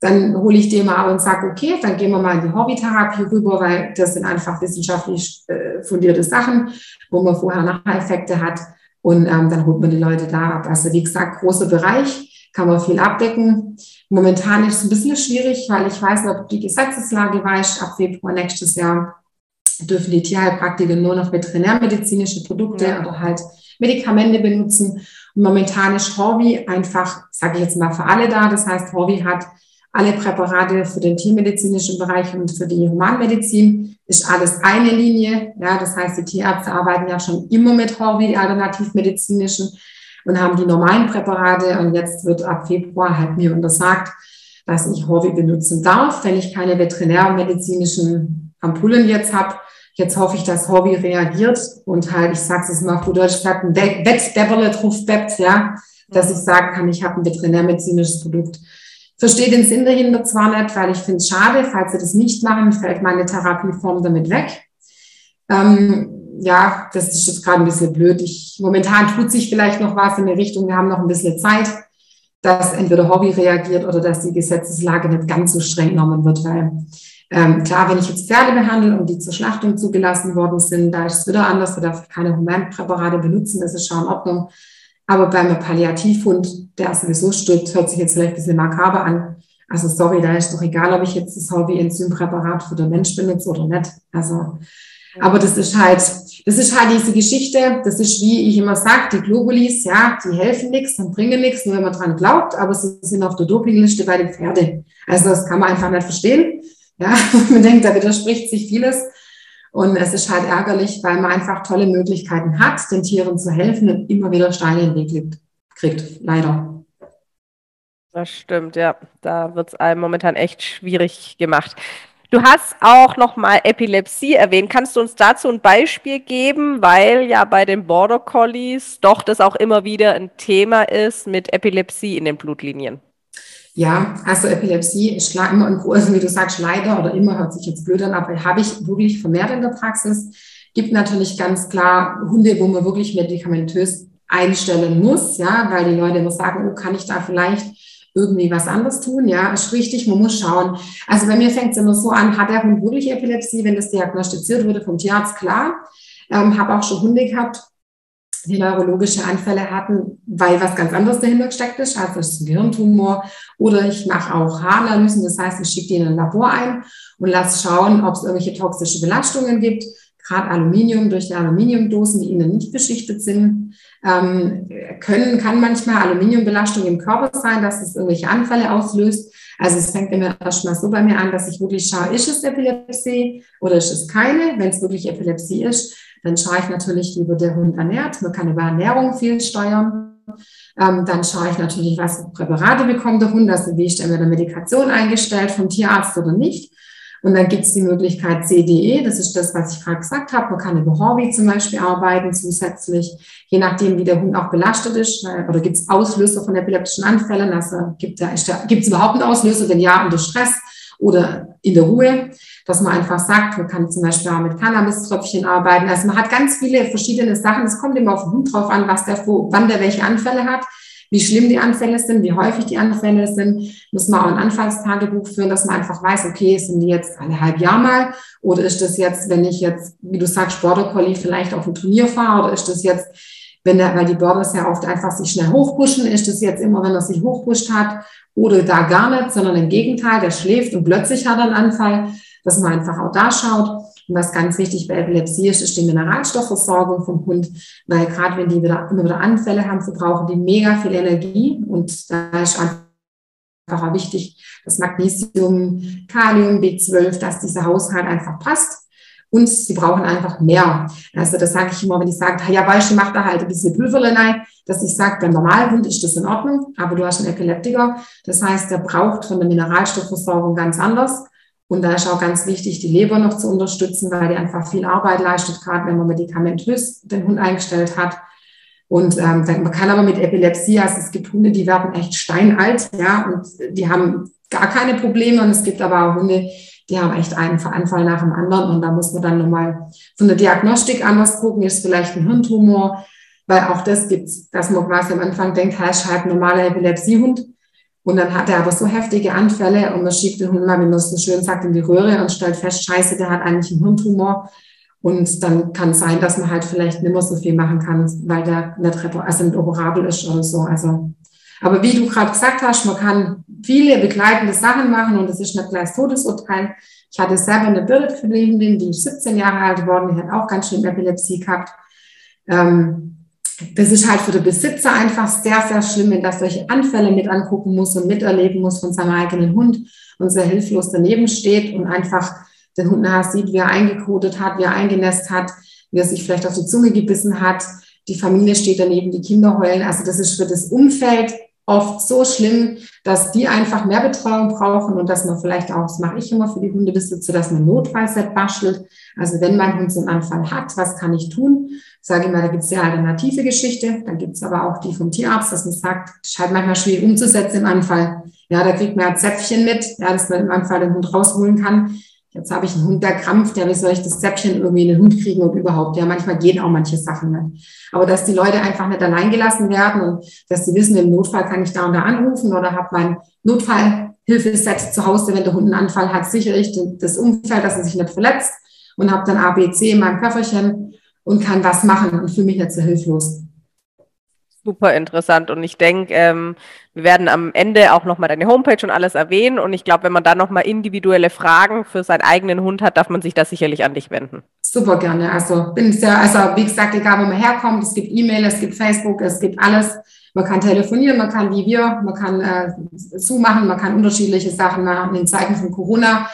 dann hole ich dir mal und sage, okay, dann gehen wir mal in die Hobbytherapie rüber, weil das sind einfach wissenschaftlich äh, fundierte Sachen, wo man vorher Nacheffekte hat und ähm, dann holt man die Leute da ab. Also wie gesagt, großer Bereich, kann man viel abdecken. Momentan ist es ein bisschen schwierig, weil ich weiß nicht, ob die Gesetzeslage weicht ab Februar nächstes Jahr dürfen die Tierheilpraktiker nur noch veterinärmedizinische Produkte ja. oder halt Medikamente benutzen. Und momentan ist Horvi einfach, sage ich jetzt mal, für alle da. Das heißt, Horvi hat alle Präparate für den tiermedizinischen Bereich und für die Humanmedizin ist alles eine Linie. Ja, das heißt, die Tierärzte arbeiten ja schon immer mit Horvi, die alternativmedizinischen, und haben die normalen Präparate. Und jetzt wird ab Februar halt mir untersagt, dass ich Horvi benutzen darf, wenn ich keine veterinärmedizinischen Ampullen jetzt habe. Jetzt hoffe ich, dass Hobby reagiert und halt, ich sage es mal auf gut Deutsch, gesagt, ein Wettbewerber drauf bebt, ja, dass ich sagen kann, ich habe ein veterinärmedizinisches Produkt. Verstehe den Sinn dahinter zwar nicht, weil ich finde es schade, falls sie das nicht machen, fällt meine Therapieform damit weg. Ähm, ja, das ist jetzt gerade ein bisschen blöd. Ich, momentan tut sich vielleicht noch was in der Richtung, wir haben noch ein bisschen Zeit, dass entweder Hobby reagiert oder dass die Gesetzeslage nicht ganz so streng genommen wird, weil ähm, klar, wenn ich jetzt Pferde behandle und die zur Schlachtung zugelassen worden sind, da ist es wieder anders, da darf ich keine Humanpräparate benutzen, das ist schon in Ordnung. Aber beim Palliativhund, der sowieso stirbt, hört sich jetzt vielleicht ein bisschen makaber an. Also sorry, da ist doch egal, ob ich jetzt das Hobby-Enzympräparat für den Mensch benutze oder nicht. Also, aber das ist halt, das ist halt diese Geschichte, das ist wie ich immer sage, die Globulis, ja, die helfen nichts, dann bringen nichts, nur wenn man dran glaubt, aber sie sind auf der Dopingliste bei den Pferden. Also das kann man einfach nicht verstehen. Ja, *laughs* man denkt, da widerspricht sich vieles. Und es ist halt ärgerlich, weil man einfach tolle Möglichkeiten hat, den Tieren zu helfen und immer wieder Steine in den Weg kriegt. Leider. Das stimmt, ja. Da wird es einem momentan echt schwierig gemacht. Du hast auch nochmal Epilepsie erwähnt. Kannst du uns dazu ein Beispiel geben, weil ja bei den Border Collies doch das auch immer wieder ein Thema ist mit Epilepsie in den Blutlinien? Ja, also Epilepsie ist immer ein großes, wie du sagst, leider oder immer hört sich jetzt blöd an, aber habe ich wirklich vermehrt in der Praxis. Gibt natürlich ganz klar Hunde, wo man wirklich medikamentös einstellen muss, ja, weil die Leute immer sagen, oh, kann ich da vielleicht irgendwie was anderes tun. Ja, ist richtig, man muss schauen. Also bei mir fängt es immer so an, hat der Hund wirklich Epilepsie, wenn das diagnostiziert wurde vom Tierarzt, klar. Ähm, habe auch schon Hunde gehabt, die neurologische Anfälle hatten, weil was ganz anderes dahinter gesteckt ist, also es ist ein Gehirntumor. Oder ich mache auch Haaranalysen, das heißt, ich schicke die in ein Labor ein und lasse schauen, ob es irgendwelche toxische Belastungen gibt. Gerade Aluminium durch die Aluminiumdosen, die innen nicht beschichtet sind, ähm, können, kann manchmal Aluminiumbelastung im Körper sein, dass es irgendwelche Anfälle auslöst. Also es fängt immer erstmal so bei mir an, dass ich wirklich schaue, ist es Epilepsie oder ist es keine? Wenn es wirklich Epilepsie ist, dann schaue ich natürlich, wie wird der Hund ernährt. Man kann über Ernährung viel steuern. Ähm, dann schaue ich natürlich, was Präparate bekommt der Hund, also wie ist er mit der Medikation eingestellt vom Tierarzt oder nicht. Und dann gibt es die Möglichkeit CDE, das ist das, was ich gerade gesagt habe. Man kann über Hobby zum Beispiel arbeiten, zusätzlich, je nachdem, wie der Hund auch belastet ist. Oder gibt es Auslöser von epileptischen Anfällen? Also gibt es überhaupt einen Auslöser? Wenn ja, unter Stress oder in der Ruhe, dass man einfach sagt, man kann zum Beispiel auch mit Cannabis-Tröpfchen arbeiten. Also man hat ganz viele verschiedene Sachen. Es kommt immer auf den Hund drauf an, was der, wann der welche Anfälle hat, wie schlimm die Anfälle sind, wie häufig die Anfälle sind. Muss man auch ein Anfallstagebuch führen, dass man einfach weiß, okay, sind die jetzt alle halb Jahr mal oder ist das jetzt, wenn ich jetzt, wie du sagst, Border Collie vielleicht auf ein Turnier fahre oder ist das jetzt wenn der, weil die Borders ja oft einfach sich schnell hochpushen, ist das jetzt immer, wenn er sich hochpusht hat oder da gar nicht, sondern im Gegenteil, der schläft und plötzlich hat er einen Anfall, dass man einfach auch da schaut. Und was ganz wichtig bei Epilepsie ist, ist die Mineralstoffversorgung vom Hund, weil gerade wenn die wieder, immer wieder Anfälle haben, verbrauchen die mega viel Energie und da ist einfach auch wichtig, dass Magnesium, Kalium, B12, dass dieser Haushalt einfach passt und sie brauchen einfach mehr. Also das sage ich immer, wenn ich sage, ja, weißt du, mach da halt ein bisschen Pülverle rein, dass ich sage, beim Normalhund ist das in Ordnung, aber du hast einen Epileptiker. Das heißt, der braucht von der Mineralstoffversorgung ganz anders. Und da ist auch ganz wichtig, die Leber noch zu unterstützen, weil die einfach viel Arbeit leistet, gerade wenn man medikamentös den Hund eingestellt hat. Und ähm, man kann aber mit Epilepsie, also es gibt Hunde, die werden echt steinalt, ja, und die haben gar keine Probleme. Und es gibt aber auch Hunde, die haben echt einen Anfall nach dem anderen. Und da muss man dann nochmal von der Diagnostik anders gucken, ist vielleicht ein Hirntumor, weil auch das gibt's, dass man quasi am Anfang denkt, hey, ist halt ein normaler Epilepsiehund. Und dann hat er aber so heftige Anfälle und man schiebt den Hund mal, wie man es so schön sagt, in die Röhre und stellt fest, scheiße, der hat eigentlich einen Hirntumor. Und dann kann es sein, dass man halt vielleicht nicht mehr so viel machen kann, weil der nicht, also nicht operabel ist oder so. Also aber wie du gerade gesagt hast, man kann viele begleitende Sachen machen und es ist nicht gleich Todesurteil. Ich hatte selber eine Birdet-Kollegin, die ist 17 Jahre alt geworden, die hat auch ganz schön Epilepsie gehabt. Ähm, das ist halt für den Besitzer einfach sehr, sehr schlimm, wenn er solche Anfälle mit angucken muss und miterleben muss von seinem eigenen Hund und sehr hilflos daneben steht und einfach den Hund nachher sieht, wie er eingekotet hat, wie er eingenässt hat, wie er sich vielleicht auf die Zunge gebissen hat. Die Familie steht daneben, die Kinder heulen. Also das ist für das Umfeld oft so schlimm, dass die einfach mehr Betreuung brauchen und dass man vielleicht auch, das mache ich immer für die Hundebesitzer, dass man Notfallset bastelt. Also wenn mein Hund so einen Anfall hat, was kann ich tun? Sage ich mal, da gibt es ja alternative Geschichte, dann gibt es aber auch die vom Tierarzt, dass man sagt, ist halt manchmal schwierig umzusetzen im Anfall. Ja, da kriegt man ja Zäpfchen mit, ja, dass man im Anfall den Hund rausholen kann. Jetzt habe ich einen Hund, der krampft, ja, wie soll ich das Zäpfchen irgendwie in den Hund kriegen und überhaupt? Ja, manchmal gehen auch manche Sachen nicht. Aber dass die Leute einfach nicht allein gelassen werden und dass sie wissen, im Notfall kann ich da und da anrufen oder habe mein Notfallhilfeset zu Hause, wenn der Hund einen Anfall hat, sichere ich das Umfeld, dass er sich nicht verletzt und habe dann ABC in meinem Köfferchen und kann was machen und fühle mich nicht so hilflos super interessant. Und ich denke, ähm, wir werden am Ende auch nochmal deine Homepage und alles erwähnen. Und ich glaube, wenn man da nochmal individuelle Fragen für seinen eigenen Hund hat, darf man sich da sicherlich an dich wenden. Super gerne. Also bin sehr, also wie gesagt, egal wo man herkommt, es gibt E-Mail, es gibt Facebook, es gibt alles. Man kann telefonieren, man kann wie wir, man kann äh, Zoom machen, man kann unterschiedliche Sachen machen. In Zeiten von Corona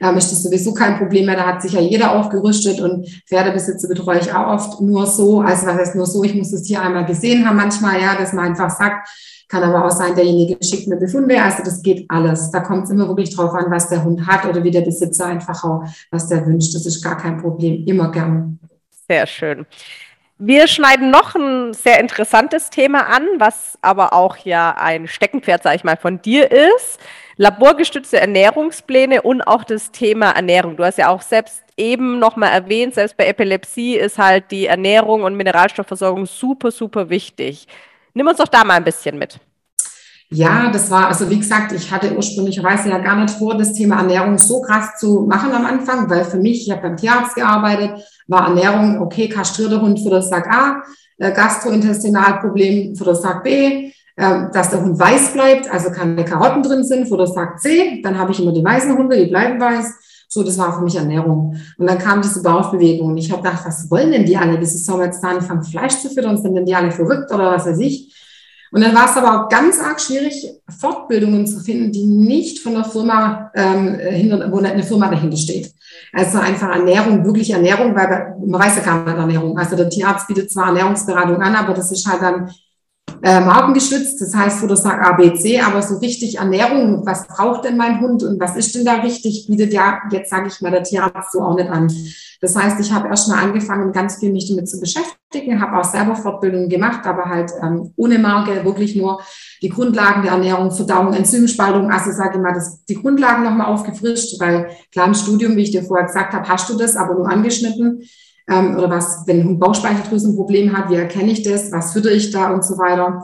ähm, ist das sowieso kein Problem mehr. Da hat sich ja jeder aufgerüstet und Pferdebesitzer betreue ich auch oft nur so. Also was heißt nur so? Ich muss das Tier einmal gesehen haben manchmal, ja, dass man einfach sagt, kann aber auch sein, derjenige schickt mir Befunde. Also das geht alles. Da kommt es immer wirklich drauf an, was der Hund hat oder wie der Besitzer einfach auch, was der wünscht. Das ist gar kein Problem. Immer gern. Sehr schön. Wir schneiden noch ein sehr interessantes Thema an, was aber auch ja ein Steckenpferd, sage ich mal, von dir ist. Laborgestützte Ernährungspläne und auch das Thema Ernährung. Du hast ja auch selbst eben nochmal erwähnt, selbst bei Epilepsie ist halt die Ernährung und Mineralstoffversorgung super, super wichtig. Nimm uns doch da mal ein bisschen mit. Ja, das war, also wie gesagt, ich hatte ursprünglicherweise ja gar nicht vor, das Thema Ernährung so krass zu machen am Anfang, weil für mich, ich habe beim Tierarzt gearbeitet, war Ernährung, okay, kastrierter Hund für das Sack A, äh, Gastrointestinalproblem für das Sack B, äh, dass der Hund weiß bleibt, also keine Karotten drin sind für das Sack C, dann habe ich immer die weißen Hunde, die bleiben weiß. So, das war für mich Ernährung. Und dann kam diese Bauchbewegung und ich habe gedacht, was wollen denn die alle? Das ist so jetzt da anfangen, Fleisch zu füttern, sind denn die alle verrückt oder was weiß ich? Und dann war es aber auch ganz arg schwierig, Fortbildungen zu finden, die nicht von der Firma, ähm, hinter, wo eine Firma dahinter steht. Also einfach Ernährung, wirklich Ernährung, weil man weiß ja gar nicht Ernährung. Also der Tierarzt bietet zwar Ernährungsberatung an, aber das ist halt dann äh, markengeschützt, das heißt oder sagt ABC, aber so richtig Ernährung, was braucht denn mein Hund und was ist denn da richtig, bietet ja jetzt sage ich mal der Tierarzt so auch nicht an. Das heißt, ich habe erstmal angefangen, ganz viel mich damit zu beschäftigen, habe auch selber Fortbildungen gemacht, aber halt ähm, ohne Marke, wirklich nur die Grundlagen der Ernährung, Verdauung, Enzymspaltung, also sage ich mal, das, die Grundlagen nochmal aufgefrischt, weil klar im Studium, wie ich dir vorher gesagt habe, hast du das, aber nur angeschnitten ähm, oder was, wenn ein Bauchspeicheldrüsenproblem hat, wie erkenne ich das, was fütter ich da und so weiter.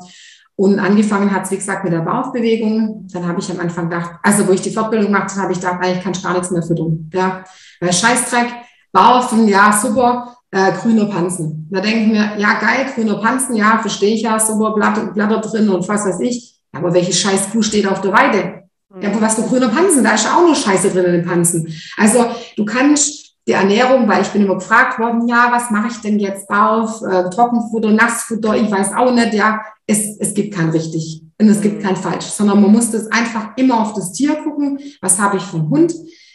Und angefangen hat es, wie gesagt, mit der Bauchbewegung. Dann habe ich am Anfang gedacht, also wo ich die Fortbildung gemacht habe, ich gedacht, eigentlich kann ich gar nichts mehr füttern. Ja, weil Scheißdreck, Baufen, ja, super, äh, grüner Pansen. Da denke ich mir, ja, geil, grüner Pansen, ja, verstehe ich ja, super Blatt, Blätter drin und was weiß ich. Aber welche scheiß Kuh steht auf der Weide? Ja, was für grüner Pansen? Da ist auch nur Scheiße drin in den Pansen. Also du kannst die Ernährung, weil ich bin immer gefragt worden, ja, was mache ich denn jetzt auf? Äh, Trockenfutter, Nassfutter, ich weiß auch nicht, ja, es, es gibt kein richtig und es gibt mhm. kein falsch, sondern man muss das einfach immer auf das Tier gucken, was habe ich für einen Hund,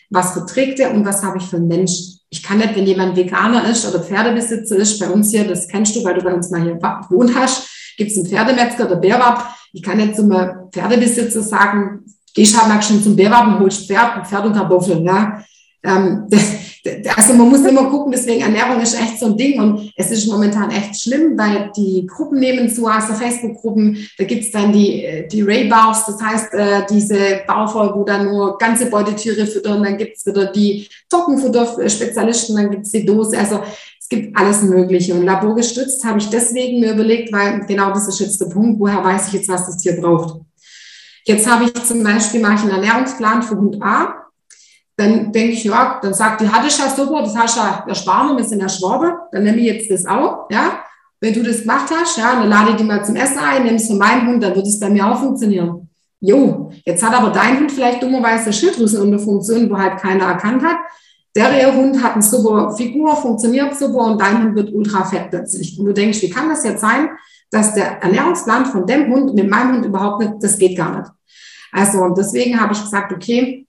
was verträgt er und was habe ich für einen Mensch. Ich kann nicht, wenn jemand Veganer ist oder Pferdebesitzer ist, bei uns hier, das kennst du, weil du bei uns mal hier gewohnt hast, gibt es einen Pferdemetzger, der Bärwab. Ich kann nicht zum Pferdebesitzer sagen, geh halt mal schon zum Bärwab und holst Pferd, Pferd und Kartoffeln. Ja. Ähm, *laughs* das, also man muss immer gucken, deswegen Ernährung ist echt so ein Ding und es ist momentan echt schlimm, weil die Gruppen nehmen zu, also Facebook-Gruppen, da gibt's dann die, die Ray-Bars, das heißt äh, diese Baufolge, wo dann nur ganze Beutetiere füttern, dann gibt's wieder die Trockenfutter-Spezialisten, dann gibt's die Dose, also es gibt alles Mögliche und laborgestützt habe ich deswegen mir überlegt, weil genau das ist jetzt der Punkt, woher weiß ich jetzt, was das Tier braucht. Jetzt habe ich zum Beispiel mache ich einen Ernährungsplan für Hund A dann denke ich, ja, dann sagt die, hatte ich ja super, das hast du ja ersparen, wir sind ja Schwabe, dann nehme ich jetzt das auch, ja. Wenn du das gemacht hast, ja, dann lade ich die mal zum Essen ein, nimmst von meinem Hund, dann wird es bei mir auch funktionieren. Jo, jetzt hat aber dein Hund vielleicht dummerweise Schilddrüsenunterfunktion, wo halt keiner erkannt hat. Der Hund hat eine super Figur, funktioniert super und dein Hund wird ultra fett plötzlich. Und du denkst, wie kann das jetzt sein, dass der Ernährungsplan von dem Hund mit meinem Hund überhaupt nicht, das geht gar nicht. Also, und deswegen habe ich gesagt, okay,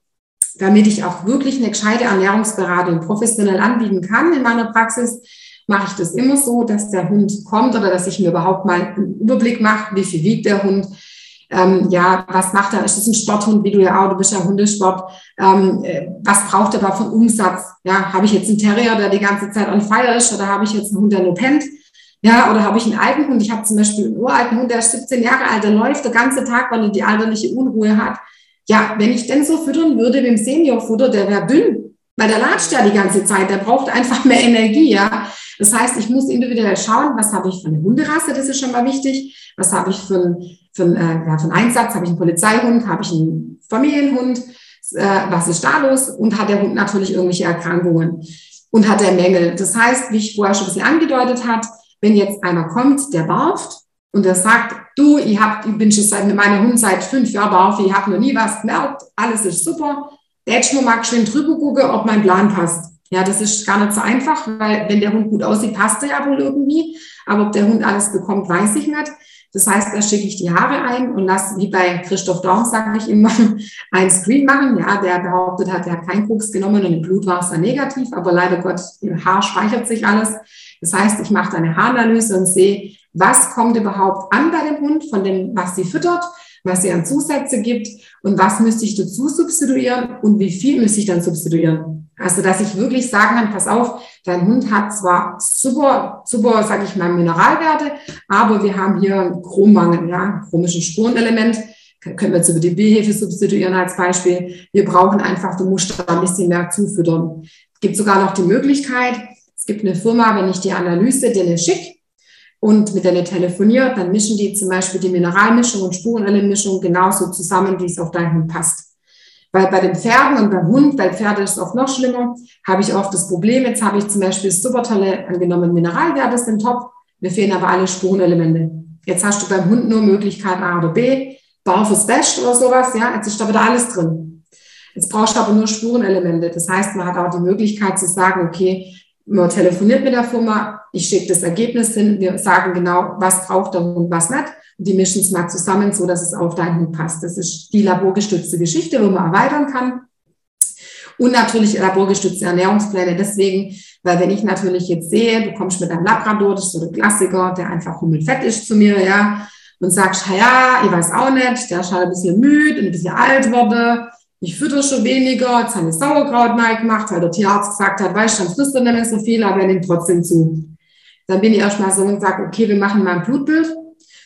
damit ich auch wirklich eine gescheite Ernährungsberatung professionell anbieten kann in meiner Praxis, mache ich das immer so, dass der Hund kommt oder dass ich mir überhaupt mal einen Überblick mache, wie viel wiegt der Hund, ähm, ja, was macht er? Ist das ein Sporthund, wie du ja auch, du bist ja Hundesport. Ähm, äh, was braucht er da von Umsatz? Ja, habe ich jetzt einen Terrier, der die ganze Zeit on fire ist, oder habe ich jetzt einen Hund, der nur pennt? Ja, oder habe ich einen alten Hund? Ich habe zum Beispiel einen uralten Hund, der ist 17 Jahre alt, der läuft der ganze Tag, weil er die alterliche Unruhe hat. Ja, wenn ich denn so füttern würde wie im Seniorfutter, der wäre dünn, weil der latscht ja die ganze Zeit, der braucht einfach mehr Energie, ja. Das heißt, ich muss individuell schauen, was habe ich für eine Hunderasse, das ist schon mal wichtig, was habe ich für einen, für einen, äh, ja, für einen Einsatz, habe ich einen Polizeihund, habe ich einen Familienhund, äh, was ist da los? Und hat der Hund natürlich irgendwelche Erkrankungen? Und hat er Mängel. Das heißt, wie ich vorher schon ein bisschen angedeutet hat, wenn jetzt einer kommt, der barft, und er sagt, du, ich, hab, ich bin schon seit mit meiner Hund seit fünf Jahren auf, ich habe noch nie was gemerkt, alles ist super. Jetzt nur mal schön drüber gucken, ob mein Plan passt. Ja, das ist gar nicht so einfach, weil wenn der Hund gut aussieht, passt er ja wohl irgendwie. Aber ob der Hund alles bekommt, weiß ich nicht. Das heißt, da schicke ich die Haare ein und lasse, wie bei Christoph Dorn, sage ich immer, *laughs* ein Screen machen. Ja, der behauptet hat, er hat keinen Koks genommen und im Blut war es dann negativ, aber leider Gott, im Haar speichert sich alles. Das heißt, ich mache eine Haaranalyse und sehe, was kommt überhaupt an bei dem Hund von dem, was sie füttert, was sie an Zusätze gibt und was müsste ich dazu substituieren und wie viel müsste ich dann substituieren. Also, dass ich wirklich sagen kann, pass auf, dein Hund hat zwar super, super, sage ich mal, Mineralwerte, aber wir haben hier einen Chrommangel, ja, chromischen Spurenelement, können wir jetzt über die B-Hefe substituieren als Beispiel. Wir brauchen einfach, du musst da ein bisschen mehr zufüttern. Es gibt sogar noch die Möglichkeit, es gibt eine Firma, wenn ich die Analyse dir schicke, und mit denen telefoniert, dann mischen die zum Beispiel die Mineralmischung und Spurenelementmischung genauso zusammen, wie es auf deinen Hund passt. Weil bei den Pferden und beim Hund, bei Pferden ist es oft noch schlimmer, habe ich oft das Problem, jetzt habe ich zum Beispiel super tolle angenommen Mineralwerte sind top, mir fehlen aber alle Spurenelemente. Jetzt hast du beim Hund nur Möglichkeit A oder B, Barf ist best oder sowas, ja, jetzt ist da wieder alles drin. Jetzt brauchst du aber nur Spurenelemente. Das heißt, man hat auch die Möglichkeit zu sagen, okay, man telefoniert mit der Firma, ich schicke das Ergebnis hin, wir sagen genau, was braucht der Hund, was nicht. Und die mischen es mal zusammen, so dass es auf deinen Hund passt. Das ist die laborgestützte Geschichte, wo man erweitern kann. Und natürlich laborgestützte Ernährungspläne. Deswegen, weil wenn ich natürlich jetzt sehe, du kommst mit einem Labrador, das ist so der Klassiker, der einfach hummelfett ist zu mir, ja, und sagst, ja, ich weiß auch nicht, der ist halt ein bisschen müde und ein bisschen alt wurde, ich fütter schon weniger, jetzt habe ich Sauerkraut mal gemacht, weil der Tierarzt gesagt hat, weißt du, dann frisst er nicht so viel, aber er nimmt trotzdem zu. Dann bin ich erstmal so und sage, okay, wir machen mal ein Blutbild,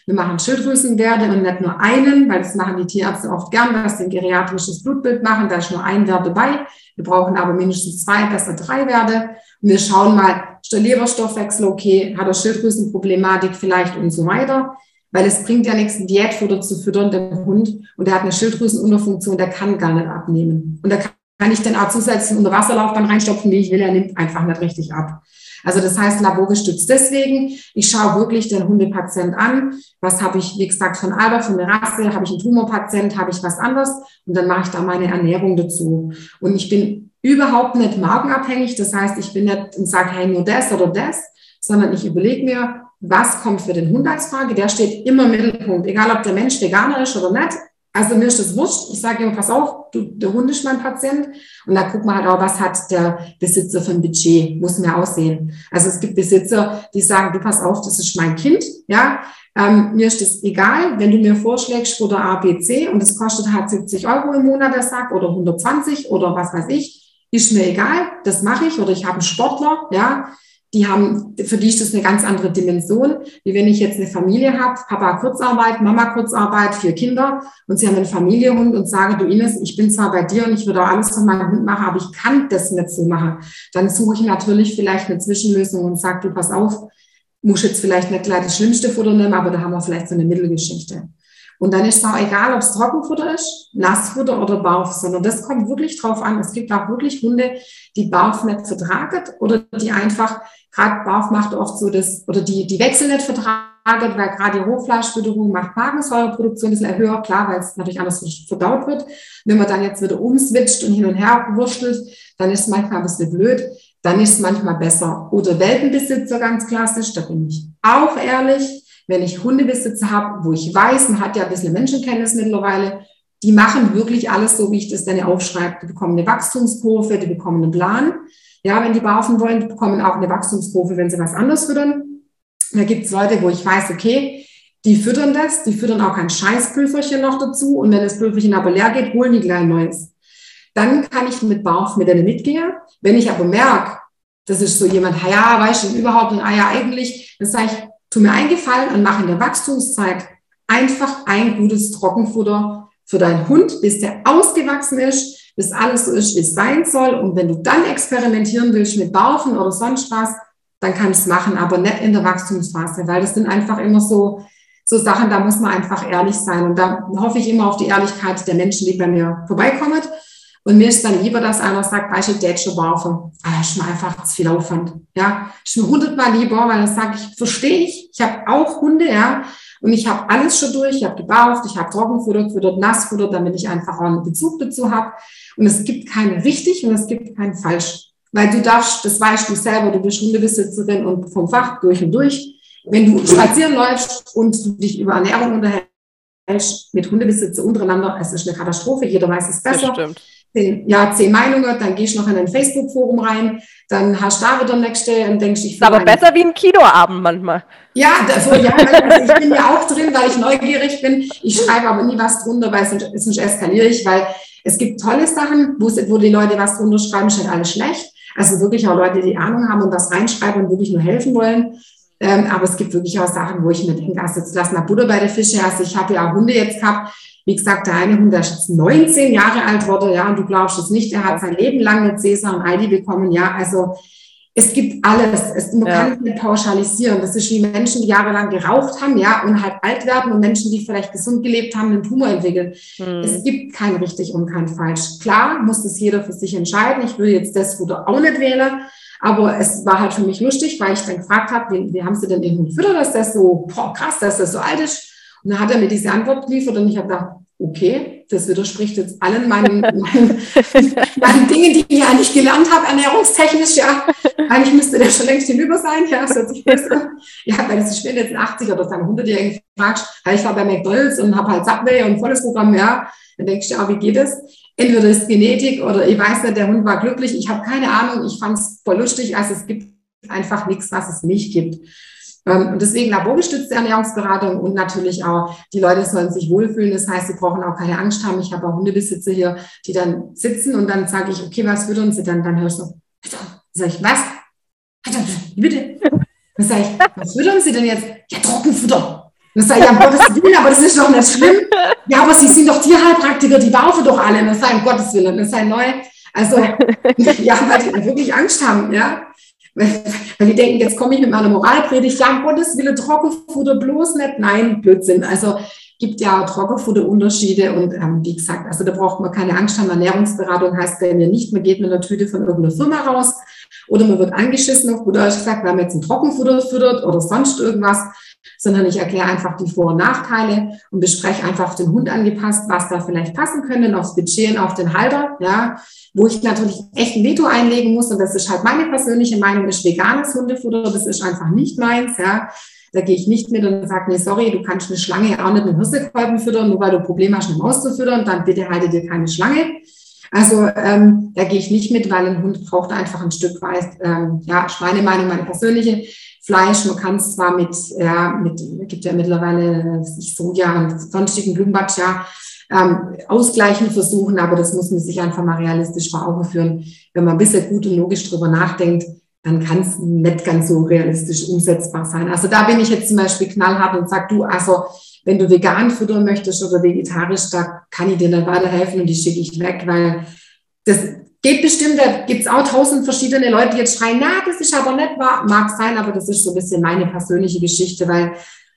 wir machen Schilddrüsenwerte und nicht nur einen, weil das machen die Tierärzte oft gern, dass sie ein geriatrisches Blutbild machen, da ist nur ein Wert dabei. Wir brauchen aber mindestens zwei, besser drei Werte. Und wir schauen mal, ist der Leberstoffwechsel okay, hat er Schilddrüsenproblematik vielleicht und so weiter. Weil es bringt ja nichts, Diätfutter zu füttern, der Hund, und der hat eine Schilddrüsenunterfunktion, der kann gar nicht abnehmen. Und da kann ich dann auch zusätzlich unter Wasserlaufbahn reinstopfen, wie ich will, er nimmt einfach nicht richtig ab. Also das heißt laborgestützt. Deswegen, ich schaue wirklich den Hundepatient an. Was habe ich, wie gesagt, von Alter, von der Rasse, habe ich einen Tumorpatient, habe ich was anderes und dann mache ich da meine Ernährung dazu. Und ich bin überhaupt nicht markenabhängig. Das heißt, ich bin nicht und sage, hey, nur das oder das, sondern ich überlege mir, was kommt für den Hund als Frage? Der steht immer im Mittelpunkt, egal ob der Mensch Veganer ist oder nicht. Also mir ist das wurscht. Ich sage ihm, pass auf, du, der Hund ist mein Patient. Und da guckt man halt auch, was hat der Besitzer für ein Budget, muss mir aussehen. Also es gibt Besitzer, die sagen, du pass auf, das ist mein Kind, ja. Ähm, mir ist das egal, wenn du mir vorschlägst, oder A, B, C und es kostet halt 70 Euro im Monat der Sack oder 120 oder was weiß ich, ist mir egal, das mache ich. Oder ich habe einen Sportler, ja, die haben, für die ist das eine ganz andere Dimension, wie wenn ich jetzt eine Familie habe, Papa Kurzarbeit, Mama Kurzarbeit, vier Kinder und sie haben einen Familienhund und sagen, du Ines, ich bin zwar bei dir und ich würde auch alles von meinem Hund machen, aber ich kann das nicht so machen. Dann suche ich natürlich vielleicht eine Zwischenlösung und sage, du pass auf, muss jetzt vielleicht nicht gleich das schlimmste Futter nehmen, aber da haben wir vielleicht so eine Mittelgeschichte. Und dann ist es auch egal, ob es Trockenfutter ist, Nassfutter oder Barf, sondern das kommt wirklich drauf an. Es gibt auch wirklich Hunde, die Barf nicht vertragen oder die einfach, gerade Barf macht oft so das, oder die, die Wechsel nicht vertragen, weil gerade die Rohfleischfütterung macht Magensäureproduktion ein bisschen höher, klar, weil es natürlich anders verdaut wird. Wenn man dann jetzt wieder umswitcht und hin und her wurschtelt, dann ist es manchmal ein bisschen blöd dann ist es manchmal besser. Oder Welpenbesitzer ganz klassisch, da bin ich auch ehrlich wenn ich Hundebesitzer habe, wo ich weiß, man hat ja ein bisschen Menschenkenntnis mittlerweile, die machen wirklich alles so, wie ich das dann aufschreibe. Die bekommen eine Wachstumskurve, die bekommen einen Plan. Ja, wenn die baufen wollen, die bekommen auch eine Wachstumskurve, wenn sie was anderes füttern. Da gibt es Leute, wo ich weiß, okay, die füttern das, die füttern auch kein Scheißpülferchen noch dazu. Und wenn das Pülferchen aber leer geht, holen die gleich ein neues. Dann kann ich mit Bauch mit denen mitgehen. Wenn ich aber merke, das ist so jemand, ja, weißt du, überhaupt, und ah ja, eigentlich, dann sage ich, tu mir eingefallen und mach in der Wachstumszeit einfach ein gutes Trockenfutter für deinen Hund, bis der ausgewachsen ist, bis alles so ist, wie es sein soll. Und wenn du dann experimentieren willst mit Baufen oder sonst was, dann kannst du es machen, aber nicht in der Wachstumsphase, weil das sind einfach immer so, so Sachen, da muss man einfach ehrlich sein. Und da hoffe ich immer auf die Ehrlichkeit der Menschen, die bei mir vorbeikommen. Und mir ist dann lieber, dass einer sagt, weißt du, Dätsche warfen. Ah, ist mir einfach zu viel Aufwand. Ja, ist mir hundertmal lieber, weil dann sage ich, verstehe ich. Ich habe auch Hunde, ja. Und ich habe alles schon durch. Ich habe gebauft, ich habe Trockenfutter gefüttert, Nassfutter, damit ich einfach auch einen Bezug dazu habe. Und es gibt kein richtig und es gibt kein falsch. Weil du darfst, das weißt du selber, du bist Hundebesitzerin und vom Fach durch und durch. Wenn du spazieren läufst und du dich über Ernährung unterhältst mit Hundebesitzer untereinander, es ist eine Katastrophe, jeder weiß es besser. Das stimmt zehn, ja, zehn Meinungen, dann gehst du noch in ein Facebook-Forum rein, dann hast du da wieder nächste und denkst, ich Aber besser wie ein Kinoabend manchmal. Ja, dafür, ja also ich bin ja auch drin, weil ich neugierig bin. Ich schreibe aber nie was drunter, weil sonst, sonst eskaliere ich, weil es gibt tolle Sachen, wo, wo die Leute was drunter schreiben, ist halt alles schlecht. Also wirklich auch Leute, die Ahnung haben und was reinschreiben und wirklich nur helfen wollen. Ähm, aber es gibt wirklich auch Sachen, wo ich mir denke, also jetzt lass mal Butter bei der Fische. Also ich habe ja auch Hunde jetzt gehabt, wie gesagt, der eine Hund, der ist jetzt 19 Jahre alt wurde, ja, und du glaubst es nicht, der hat sein Leben lang mit Cäsar und Aldi bekommen, ja, also es gibt alles. Es, man ja. kann es nicht pauschalisieren. Das ist wie Menschen, die jahrelang geraucht haben, ja, und halt alt werden und Menschen, die vielleicht gesund gelebt haben, einen Tumor entwickeln. Mhm. Es gibt kein richtig und kein falsch. Klar muss das jeder für sich entscheiden. Ich will jetzt das oder auch nicht wählen. Aber es war halt für mich lustig, weil ich dann gefragt habe, wie, wie haben Sie denn den Hund füttert, dass das so, boah, krass, dass das so alt ist. Und dann hat er mir diese Antwort geliefert und ich habe gedacht, okay, das widerspricht jetzt allen meinen, *laughs* meinen, meinen Dingen, die ich eigentlich gelernt habe, ernährungstechnisch, ja. Eigentlich müsste der schon längst hinüber sein, ja, das hört sich besser. Ja, weil das ist jetzt 80 oder dann 100-Jährigen fragst, ich war bei McDonalds und habe halt Subway und volles Programm, ja. Dann denkst du, ja, wie geht es? Entweder ist Genetik oder ich weiß nicht, der Hund war glücklich. Ich habe keine Ahnung. Ich fand es voll lustig. Also es gibt einfach nichts, was es nicht gibt. Ähm, und deswegen laborgestützte Ernährungsberatung und natürlich auch, die Leute sollen sich wohlfühlen. Das heißt, sie brauchen auch keine Angst haben. Ich habe auch Hundebesitzer hier, die dann sitzen und dann sage ich, okay, was füttern sie dann? Dann hörst du, sag ich, was? Bitte. Dann sage ich, was füttern sie denn jetzt? Ja, Trockenfutter. Dann sage ich, ja, um Gottes Willen, aber das ist doch nicht schlimm. Ja, aber sie sind doch Tierheilpraktiker, die baufen doch alle. Dann sage ich, um Gottes Willen, das sei neu. Also, *laughs* ja, weil die wirklich Angst haben, ja. *laughs* Weil die denken, jetzt komme ich mit meiner Moralpredigt, ja, Gottes Willen, Trockenfutter bloß nicht. Nein, Blödsinn. Also gibt ja Trockenfutterunterschiede und ähm, wie gesagt, also da braucht man keine Angst haben. Ernährungsberatung heißt bei mir nicht, man geht mit einer Tüte von irgendeiner Firma raus oder man wird angeschissen, auf gut Deutsch gesagt, weil man jetzt ein Trockenfutter füttert oder sonst irgendwas, sondern ich erkläre einfach die Vor- und Nachteile und bespreche einfach den Hund angepasst, was da vielleicht passen könnte, aufs Budget und auf den Halter, ja, wo ich natürlich echt ein Veto einlegen muss und das ist halt meine persönliche Meinung, ist veganes Hundefutter, das ist einfach nicht meins, ja. Da gehe ich nicht mit und sage, nee, sorry, du kannst eine Schlange auch nicht mit Hirsekolben füttern, nur weil du ein Problem hast, eine Maus zu füttern, dann bitte halte dir keine Schlange. Also ähm, da gehe ich nicht mit, weil ein Hund braucht einfach ein Stück weit, ähm, ja, meine Meinung, meine persönliche, Fleisch. Man kann es zwar mit, ja, mit, gibt ja mittlerweile Soja und sonstigen Blumenbatsch, ja, ähm, ausgleichen versuchen, aber das muss man sich einfach mal realistisch vor Augen führen. Wenn man ein bisschen gut und logisch drüber nachdenkt, dann kann es nicht ganz so realistisch umsetzbar sein. Also da bin ich jetzt zum Beispiel knallhart und sage, du, also wenn du vegan füttern möchtest oder vegetarisch, da kann ich dir dann weiterhelfen und die schicke ich weg, weil das geht bestimmt, da gibt es auch tausend verschiedene Leute, die jetzt schreien, na, das ist aber nicht wahr, mag sein, aber das ist so ein bisschen meine persönliche Geschichte, weil,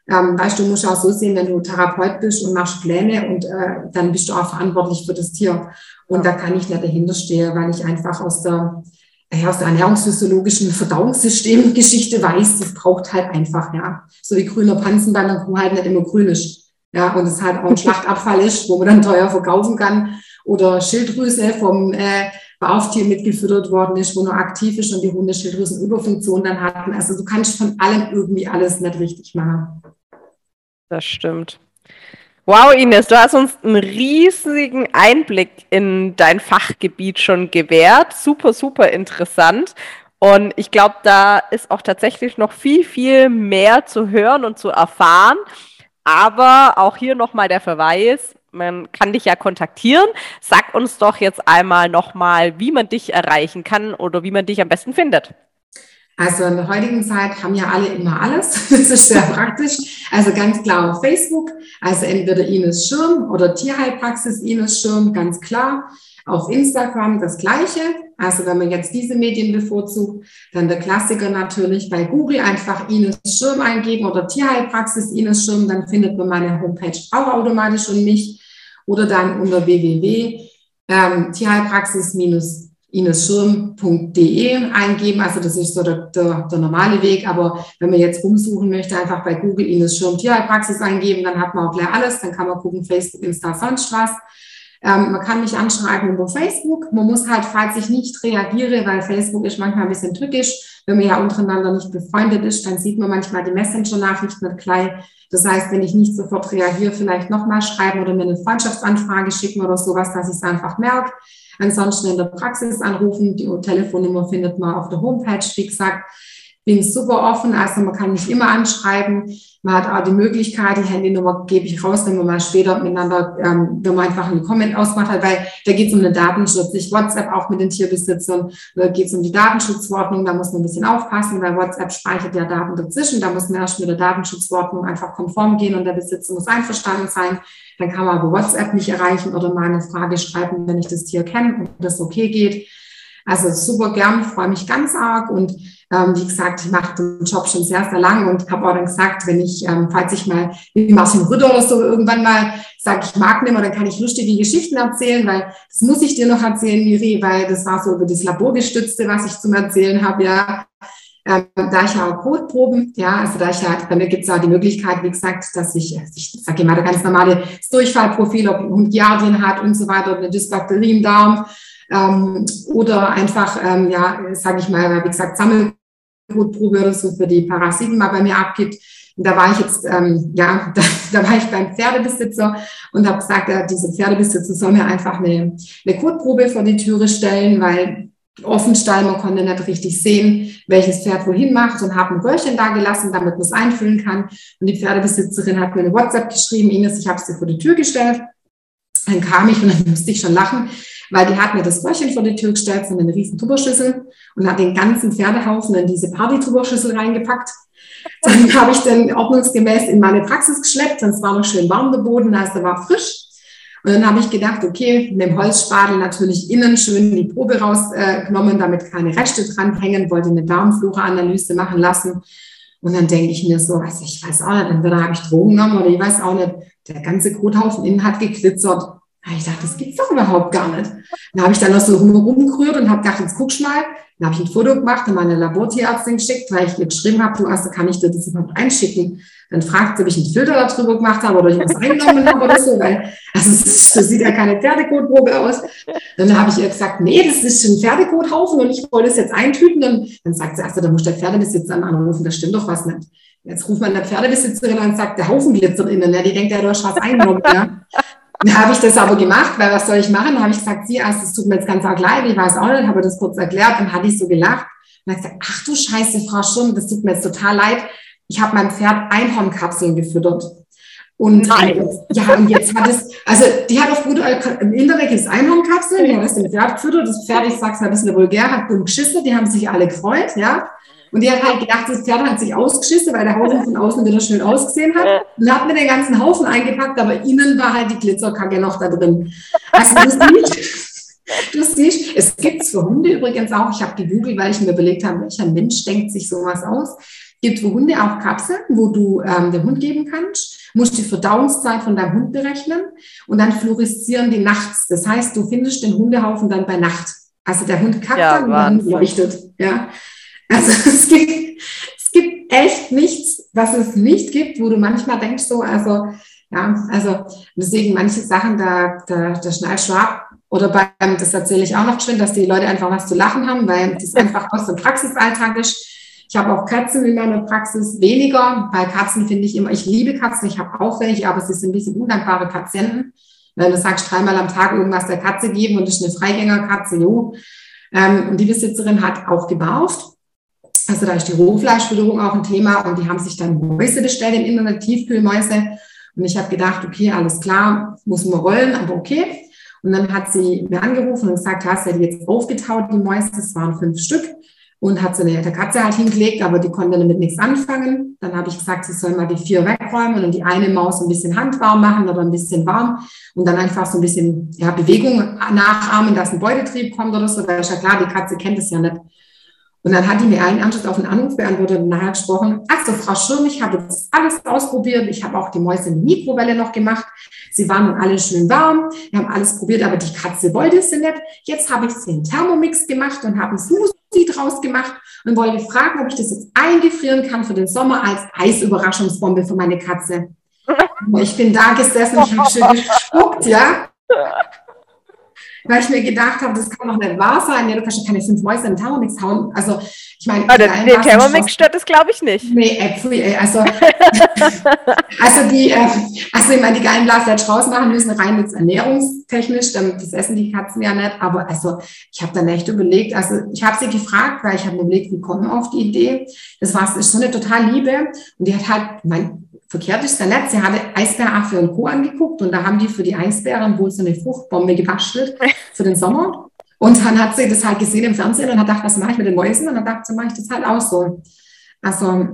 ähm, weißt du, musst auch so sehen, wenn du Therapeut bist und machst Pläne und äh, dann bist du auch verantwortlich für das Tier. Und da kann ich nicht dahinter stehen, weil ich einfach aus der, äh, aus der ernährungsphysiologischen Verdauungssystemgeschichte weiß, das braucht halt einfach, ja. So wie grüner Panzen bei einer Kuh halt nicht immer grün ist. Ja, und es halt auch ein *laughs* Schlachtabfall ist, wo man dann teuer verkaufen kann. Oder Schilddrüse vom äh, Bauchtier mitgefüttert worden ist, wo nur aktiv ist und die Hundeschilddrüsenüberfunktion dann hatten. Also du kannst von allem irgendwie alles nicht richtig machen. Das stimmt. Wow, Ines, du hast uns einen riesigen Einblick in dein Fachgebiet schon gewährt. Super, super interessant. Und ich glaube, da ist auch tatsächlich noch viel, viel mehr zu hören und zu erfahren. Aber auch hier nochmal der Verweis, man kann dich ja kontaktieren. Sag uns doch jetzt einmal nochmal, wie man dich erreichen kann oder wie man dich am besten findet. Also in der heutigen Zeit haben ja alle immer alles. *laughs* Das ist sehr *laughs* praktisch. Also ganz klar auf Facebook. Also entweder Ines Schirm oder Tierheilpraxis Ines Schirm, ganz klar. Auf Instagram das Gleiche. Also wenn man jetzt diese Medien bevorzugt, dann der Klassiker natürlich bei Google einfach Ines Schirm eingeben oder Tierheilpraxis Ines Schirm, dann findet man meine Homepage auch automatisch und mich oder dann unter www.tierheilpraxis-inesschirm.de ähm, eingeben. Also das ist so der, der, der, normale Weg. Aber wenn man jetzt rumsuchen möchte, einfach bei Google Ines Schirm Tierheilpraxis eingeben, dann hat man auch gleich alles. Dann kann man gucken, Facebook, Insta, sonst was. Ähm, man kann mich anschreiben über Facebook. Man muss halt, falls ich nicht reagiere, weil Facebook ist manchmal ein bisschen tückisch, wenn man ja untereinander nicht befreundet ist, dann sieht man manchmal die Messenger-Nachrichten nicht gleich. Das heißt, wenn ich nicht sofort reagiere, vielleicht nochmal schreiben oder mir eine Freundschaftsanfrage schicken oder sowas, dass ich es einfach merke. Ansonsten in der Praxis anrufen. Die Telefonnummer findet man auf der Homepage. Wie gesagt, bin super offen, also man kann mich immer anschreiben. Man hat auch die Möglichkeit, die Handynummer gebe ich raus, wenn man mal später miteinander, ähm, wenn man einfach einen Comment ausmacht hat, weil da geht es um den Datenschutz. Ich WhatsApp auch mit den Tierbesitzern, da geht es um die Datenschutzverordnung, da muss man ein bisschen aufpassen, weil WhatsApp speichert ja Daten dazwischen, da muss man erst mit der Datenschutzverordnung einfach konform gehen und der Besitzer muss einverstanden sein. Dann kann man aber WhatsApp nicht erreichen oder mal eine Frage schreiben, wenn ich das Tier kenne und das okay geht. Also super gern, freue mich ganz arg und ähm, wie gesagt, ich mache den Job schon sehr, sehr lang und habe auch dann gesagt, wenn ich, ähm, falls ich mal wie Martin Rütter oder so irgendwann mal sage, ich mag nicht mehr, dann kann ich lustige Geschichten erzählen, weil das muss ich dir noch erzählen, Miri, weil das war so über das Laborgestützte, was ich zum Erzählen habe, ja. Ähm, da ich ja Kotproben, ja, also da ich ja, bei mir gibt es ja die Möglichkeit, wie gesagt, dass ich, ich sage immer, der ganz normale Durchfallprofil, ob ein Hund Giardien hat und so weiter, eine Dysbakterie im Darm, ähm, oder einfach, ähm, ja, sage ich mal, wie gesagt, Sammelkotprobe oder so für die Parasiten mal bei mir abgibt. Und da war ich jetzt, ähm, ja, *laughs* da, da war ich beim Pferdebesitzer und habe gesagt, ja, diese Pferdebesitzer soll mir einfach eine, eine Kotprobe vor die Türe stellen, weil Offenstall, man konnte nicht richtig sehen, welches Pferd wohin macht und habe ein Röhrchen da gelassen, damit man es einfüllen kann. Und die Pferdebesitzerin hat mir eine WhatsApp geschrieben, Ines, ich habe sie vor die Tür gestellt. Dann kam ich und dann musste ich schon lachen, weil die hat mir das Röhrchen vor die Tür gestellt, so eine riesen Tupperschüssel und hat den ganzen Pferdehaufen in diese Party-Tupperschüssel reingepackt. Dann *laughs* habe ich den ordnungsgemäß in meine Praxis geschleppt, sonst war noch schön warm der Boden, also der war frisch. Und dann habe ich gedacht, okay, mit dem Holzspatel natürlich innen schön die Probe rausgenommen, äh, damit keine Reste dranhängen, wollte eine Darmflora-Analyse machen lassen. Und dann denke ich mir so, also ich weiß auch nicht, entweder habe ich Drogen genommen oder ich weiß auch nicht, der ganze Kothaufen innen hat geglitzert. Ich dachte, das gibt's doch überhaupt gar nicht. Dann habe ich dann noch so rumgerührt und habe gedacht, jetzt guckst mal. Dann habe ich ein Foto gemacht und meine Labortierärztin geschickt, weil ich ihr geschrieben habe, du also kann ich dir das überhaupt einschicken? Dann fragt sie, ob ich einen Filter darüber gemacht habe oder ich was eingenommen habe oder so, weil also so sieht ja keine Pferdekotprobe aus. Dann habe ich ihr gesagt, nee, das ist ein Pferdekothaufen und ich wollte es jetzt eintüten. Und dann sagt sie, also da muss der Pferdebesitzer anrufen, das stimmt doch was nicht. Jetzt ruft man der Pferdebesitzerin an und sagt, der Haufen glitzert innen. Ja, die denkt, ja, du hast was eingenommen. Ja. Dann habe ich das aber gemacht, weil was soll ich machen? Dann habe ich gesagt, sie, erst, das tut mir jetzt ganz arg leid, ich weiß auch nicht, habe das kurz erklärt, dann hatte ich so gelacht und habe gesagt, ach du Scheiße, Frau Schirm, das tut mir jetzt total leid. Ich habe meinem Pferd Einhornkapseln gefüttert. Und Nein. ja, und jetzt hat es, also die hat auf gut im Internet gibt es Einhornkapseln, die hat das dem Pferd gefüttert, das Pferd, ich sag's mal ein bisschen vulgär, hat dumm geschissen, die haben sich alle gefreut, ja. Und die hat halt gedacht, das Pferd hat sich ausgeschissen, weil der Haufen von außen wieder schön ausgesehen hat. Und hat mir den ganzen Haufen eingepackt, aber innen war halt die Glitzerkacke noch da drin. Also du siehst, du siehst, es gibt es für Hunde übrigens auch. Ich habe gegoogelt, weil ich mir überlegt habe, welcher Mensch denkt sich sowas aus. Gibt für Hunde auch Kapseln, wo du ähm, dem Hund geben kannst, musst die Verdauungszeit von deinem Hund berechnen und dann fluoreszieren die nachts. Das heißt, du findest den Hundehaufen dann bei Nacht. Also der Hund kackt ja, dann und der Hund leuchtet. Ja. Also *laughs* es gibt, es gibt echt nichts, was es nicht gibt, wo du manchmal denkst so, also ja, also deswegen manche Sachen, da, da, da schneidest du ab. Oder beim, das erzähle ich auch noch schön, dass die Leute einfach was zu lachen haben, weil das einfach aus dem Praxisalltag ist. Ich habe auch Katzen in meiner Praxis, weniger, weil Katzen finde ich immer, ich liebe Katzen, ich habe auch welche, aber sie sind ein bisschen undankbare Patienten. Wenn du sagst, dreimal am Tag irgendwas der Katze geben und das ist eine Freigängerkatze, jo. Ähm, und die Besitzerin hat auch gebarft also da ist die Rohfleischfütterung auch ein Thema und die haben sich dann Mäuse bestellt im Internet, Tiefkühlmäuse. Und ich habe gedacht, okay, alles klar, muss man rollen, aber okay. Und dann hat sie mir angerufen und gesagt, hast du die jetzt aufgetaut, die Mäuse, das waren fünf Stück. Und hat sie eine der Katze halt hingelegt, aber die konnte damit nichts anfangen. Dann habe ich gesagt, sie soll mal die vier wegräumen und die eine Maus ein bisschen handwarm machen oder ein bisschen warm und dann einfach so ein bisschen ja, Bewegung nachahmen, dass ein Beutetrieb kommt oder so. Da ist ja klar, die Katze kennt es ja nicht. Und dann hat die mir einen Anschluss auf den Anruf beantwortet und nachher gesprochen, also Frau Schirm, ich habe das alles ausprobiert. Ich habe auch die Mäuse in die Mikrowelle noch gemacht. Sie waren nun alle schön warm. Wir haben alles probiert, aber die Katze wollte es nicht. Jetzt habe ich sie in Thermomix gemacht und habe einen Smoothie draus gemacht und wollte fragen, ob ich das jetzt eingefrieren kann für den Sommer als Eisüberraschungsbombe für meine Katze. *laughs* Ich bin da gesessen, ich habe schön gespuckt, ja *laughs* weil ich mir gedacht habe, das kann doch nicht wahr sein. Ja, du kannst ja keine fünf Mäuse in den Thermomix hauen. Also, ich meine, ah, den, Thermomix stört das, glaube ich, nicht. Nee, ey, also, *laughs* also die, äh, also ich meine, die geilen Blasen jetzt raus machen müssen, rein jetzt ernährungstechnisch, das essen die Katzen ja nicht, aber also, ich habe dann echt überlegt, also, ich habe sie gefragt, weil ich habe mir überlegt, wie kommen auf die Idee? Das war, ist so eine total Liebe und die hat halt, mein, verkehrt ist ja nett. Sie hatte Eisbäraffe und Co. angeguckt und da haben die für die Eisbären wohl so eine Fruchtbombe gebastelt für den Sommer. Und dann hat sie das halt gesehen im Fernsehen und hat gedacht, was mache ich mit den Mäusen? Und dann dachte sie, mache ich das halt auch so. Also,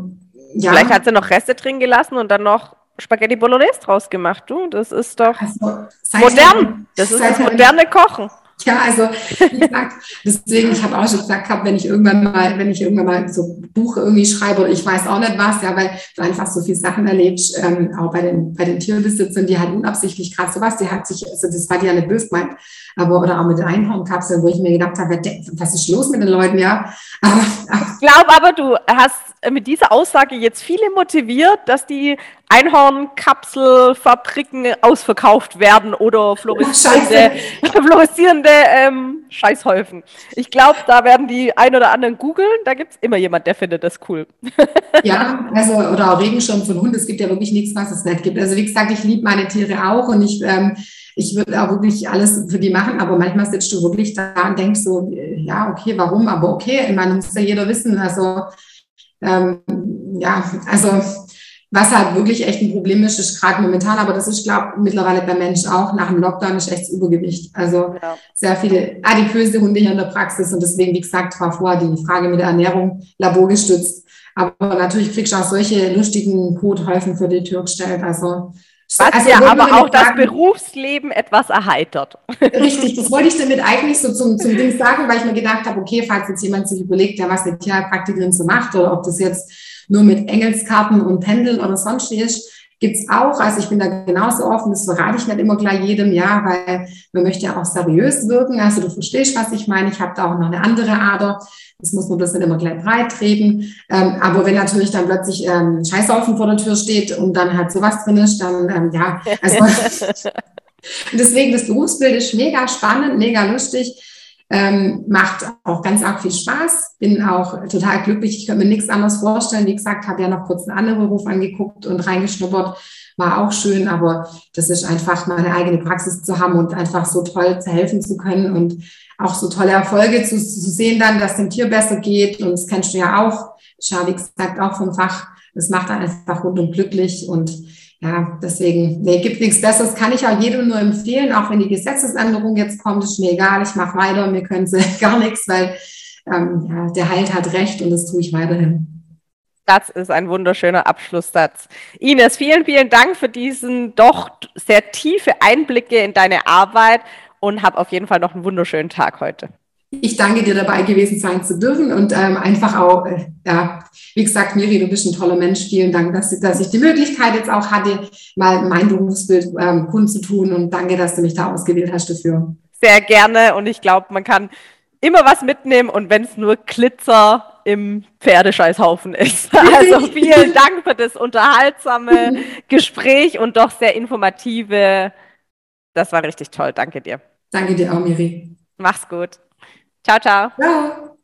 ja. Vielleicht hat sie noch Reste drin gelassen und dann noch Spaghetti Bolognese draus gemacht. Du, das ist doch also, modern. das ist das moderne Kochen. Ja, also wie gesagt, deswegen, ich habe auch schon gesagt, hab, wenn ich irgendwann mal, wenn ich irgendwann mal so Buch irgendwie schreibe oder ich weiß auch nicht was, ja, weil du einfach so viele Sachen erlebst, ähm, auch bei den, bei den Tierbesitzern, die halt unabsichtlich gerade sowas, die hat sich, also das war die ja nicht böse gemeint, aber oder auch mit Einhornkapseln, wo ich mir gedacht habe, was ist los mit den Leuten, ja. Aber, ich glaube aber, du hast mit dieser Aussage jetzt viele motiviert, dass die Einhornkapselfabriken ausverkauft werden oder fluoreszierende, *laughs* fluoreszierende ähm, Scheißhäufen. Ich glaube, da werden die ein oder anderen googeln, da gibt es immer jemand, der findet das cool. ja, also oder auch Regenschirm von Hund, es gibt ja wirklich nichts, was es nicht gibt. Also wie gesagt, ich liebe meine Tiere auch und ich ähm, ich würde auch wirklich alles für die machen, aber manchmal sitzt du wirklich da und denkst so, ja, okay, warum, aber okay, ich meine, muss ja jeder wissen, also ähm, ja, also was halt wirklich echt ein Problem ist, ist gerade momentan, aber das ist, glaube ich, mittlerweile bei Menschen auch, nach dem Lockdown ist echt das Übergewicht. Also ja. sehr viele adipöse Hunde hier in der Praxis und deswegen, wie gesagt, war vorher die Frage mit der Ernährung laborgestützt. Aber natürlich kriegst du auch solche lustigen Kothäufen für die Tür gestellt. Also was also, ja aber auch das sagen, Berufsleben etwas erheitert. Richtig, das wollte ich *laughs* damit eigentlich so zum, zum Ding sagen, weil ich mir gedacht habe, okay, falls jetzt jemand sich überlegt, der was eine Tierpraktikerin so macht oder ob das jetzt nur mit Engelskarten und Pendeln oder sonst ist, gibt's auch. Also ich bin da genauso offen, das verrate ich nicht immer gleich jedem, ja, weil man möchte ja auch seriös wirken. Also du verstehst, was ich meine. Ich habe da auch noch eine andere Ader. Das muss man bloß nicht immer gleich breit treten. Ähm, aber wenn natürlich dann plötzlich ähm, Scheißhaufen vor der Tür steht und dann halt sowas drin ist, dann ähm, ja, also *laughs* *laughs* deswegen das Berufsbild ist mega spannend, mega lustig. Ähm, macht auch ganz arg viel Spaß. Bin auch total glücklich. Ich könnte mir nichts anderes vorstellen. Wie gesagt, habe ja noch kurz einen anderen Beruf angeguckt und reingeschnuppert. War auch schön, aber das ist einfach meine eigene Praxis zu haben und einfach so toll zu helfen zu können und auch so tolle Erfolge zu, zu sehen dann, dass dem Tier besser geht. Und das kennst du ja auch. Schau, wie gesagt, auch vom Fach. Das macht dann einfach rundum glücklich und ja, deswegen, nee, gibt nichts Besseres, kann ich auch jedem nur empfehlen, auch wenn die Gesetzesänderung jetzt kommt, ist mir egal, ich mache weiter, mir können sie *laughs* gar nichts, weil ähm, ja, der Halt hat recht und das tue ich weiterhin. Das ist ein wunderschöner Abschlusssatz. Ines, vielen, vielen Dank für diesen doch sehr tiefe Einblicke in deine Arbeit und hab auf jeden Fall noch einen wunderschönen Tag heute. Ich danke dir dabei gewesen sein zu dürfen und ähm, einfach auch, äh, ja, wie gesagt, Miri, du bist ein toller Mensch. Vielen Dank, dass, dass ich die Möglichkeit jetzt auch hatte, mal mein Berufsbild ähm, kundzutun und danke, dass du mich da ausgewählt hast dafür. Sehr gerne und ich glaube, man kann immer was mitnehmen und wenn es nur Glitzer im Pferdescheißhaufen ist. *laughs* Also vielen Dank für das unterhaltsame *laughs* Gespräch und doch sehr informative. Das war richtig toll. Danke dir. Danke dir auch, Miri. Mach's gut. Ciao, ciao. Ciao.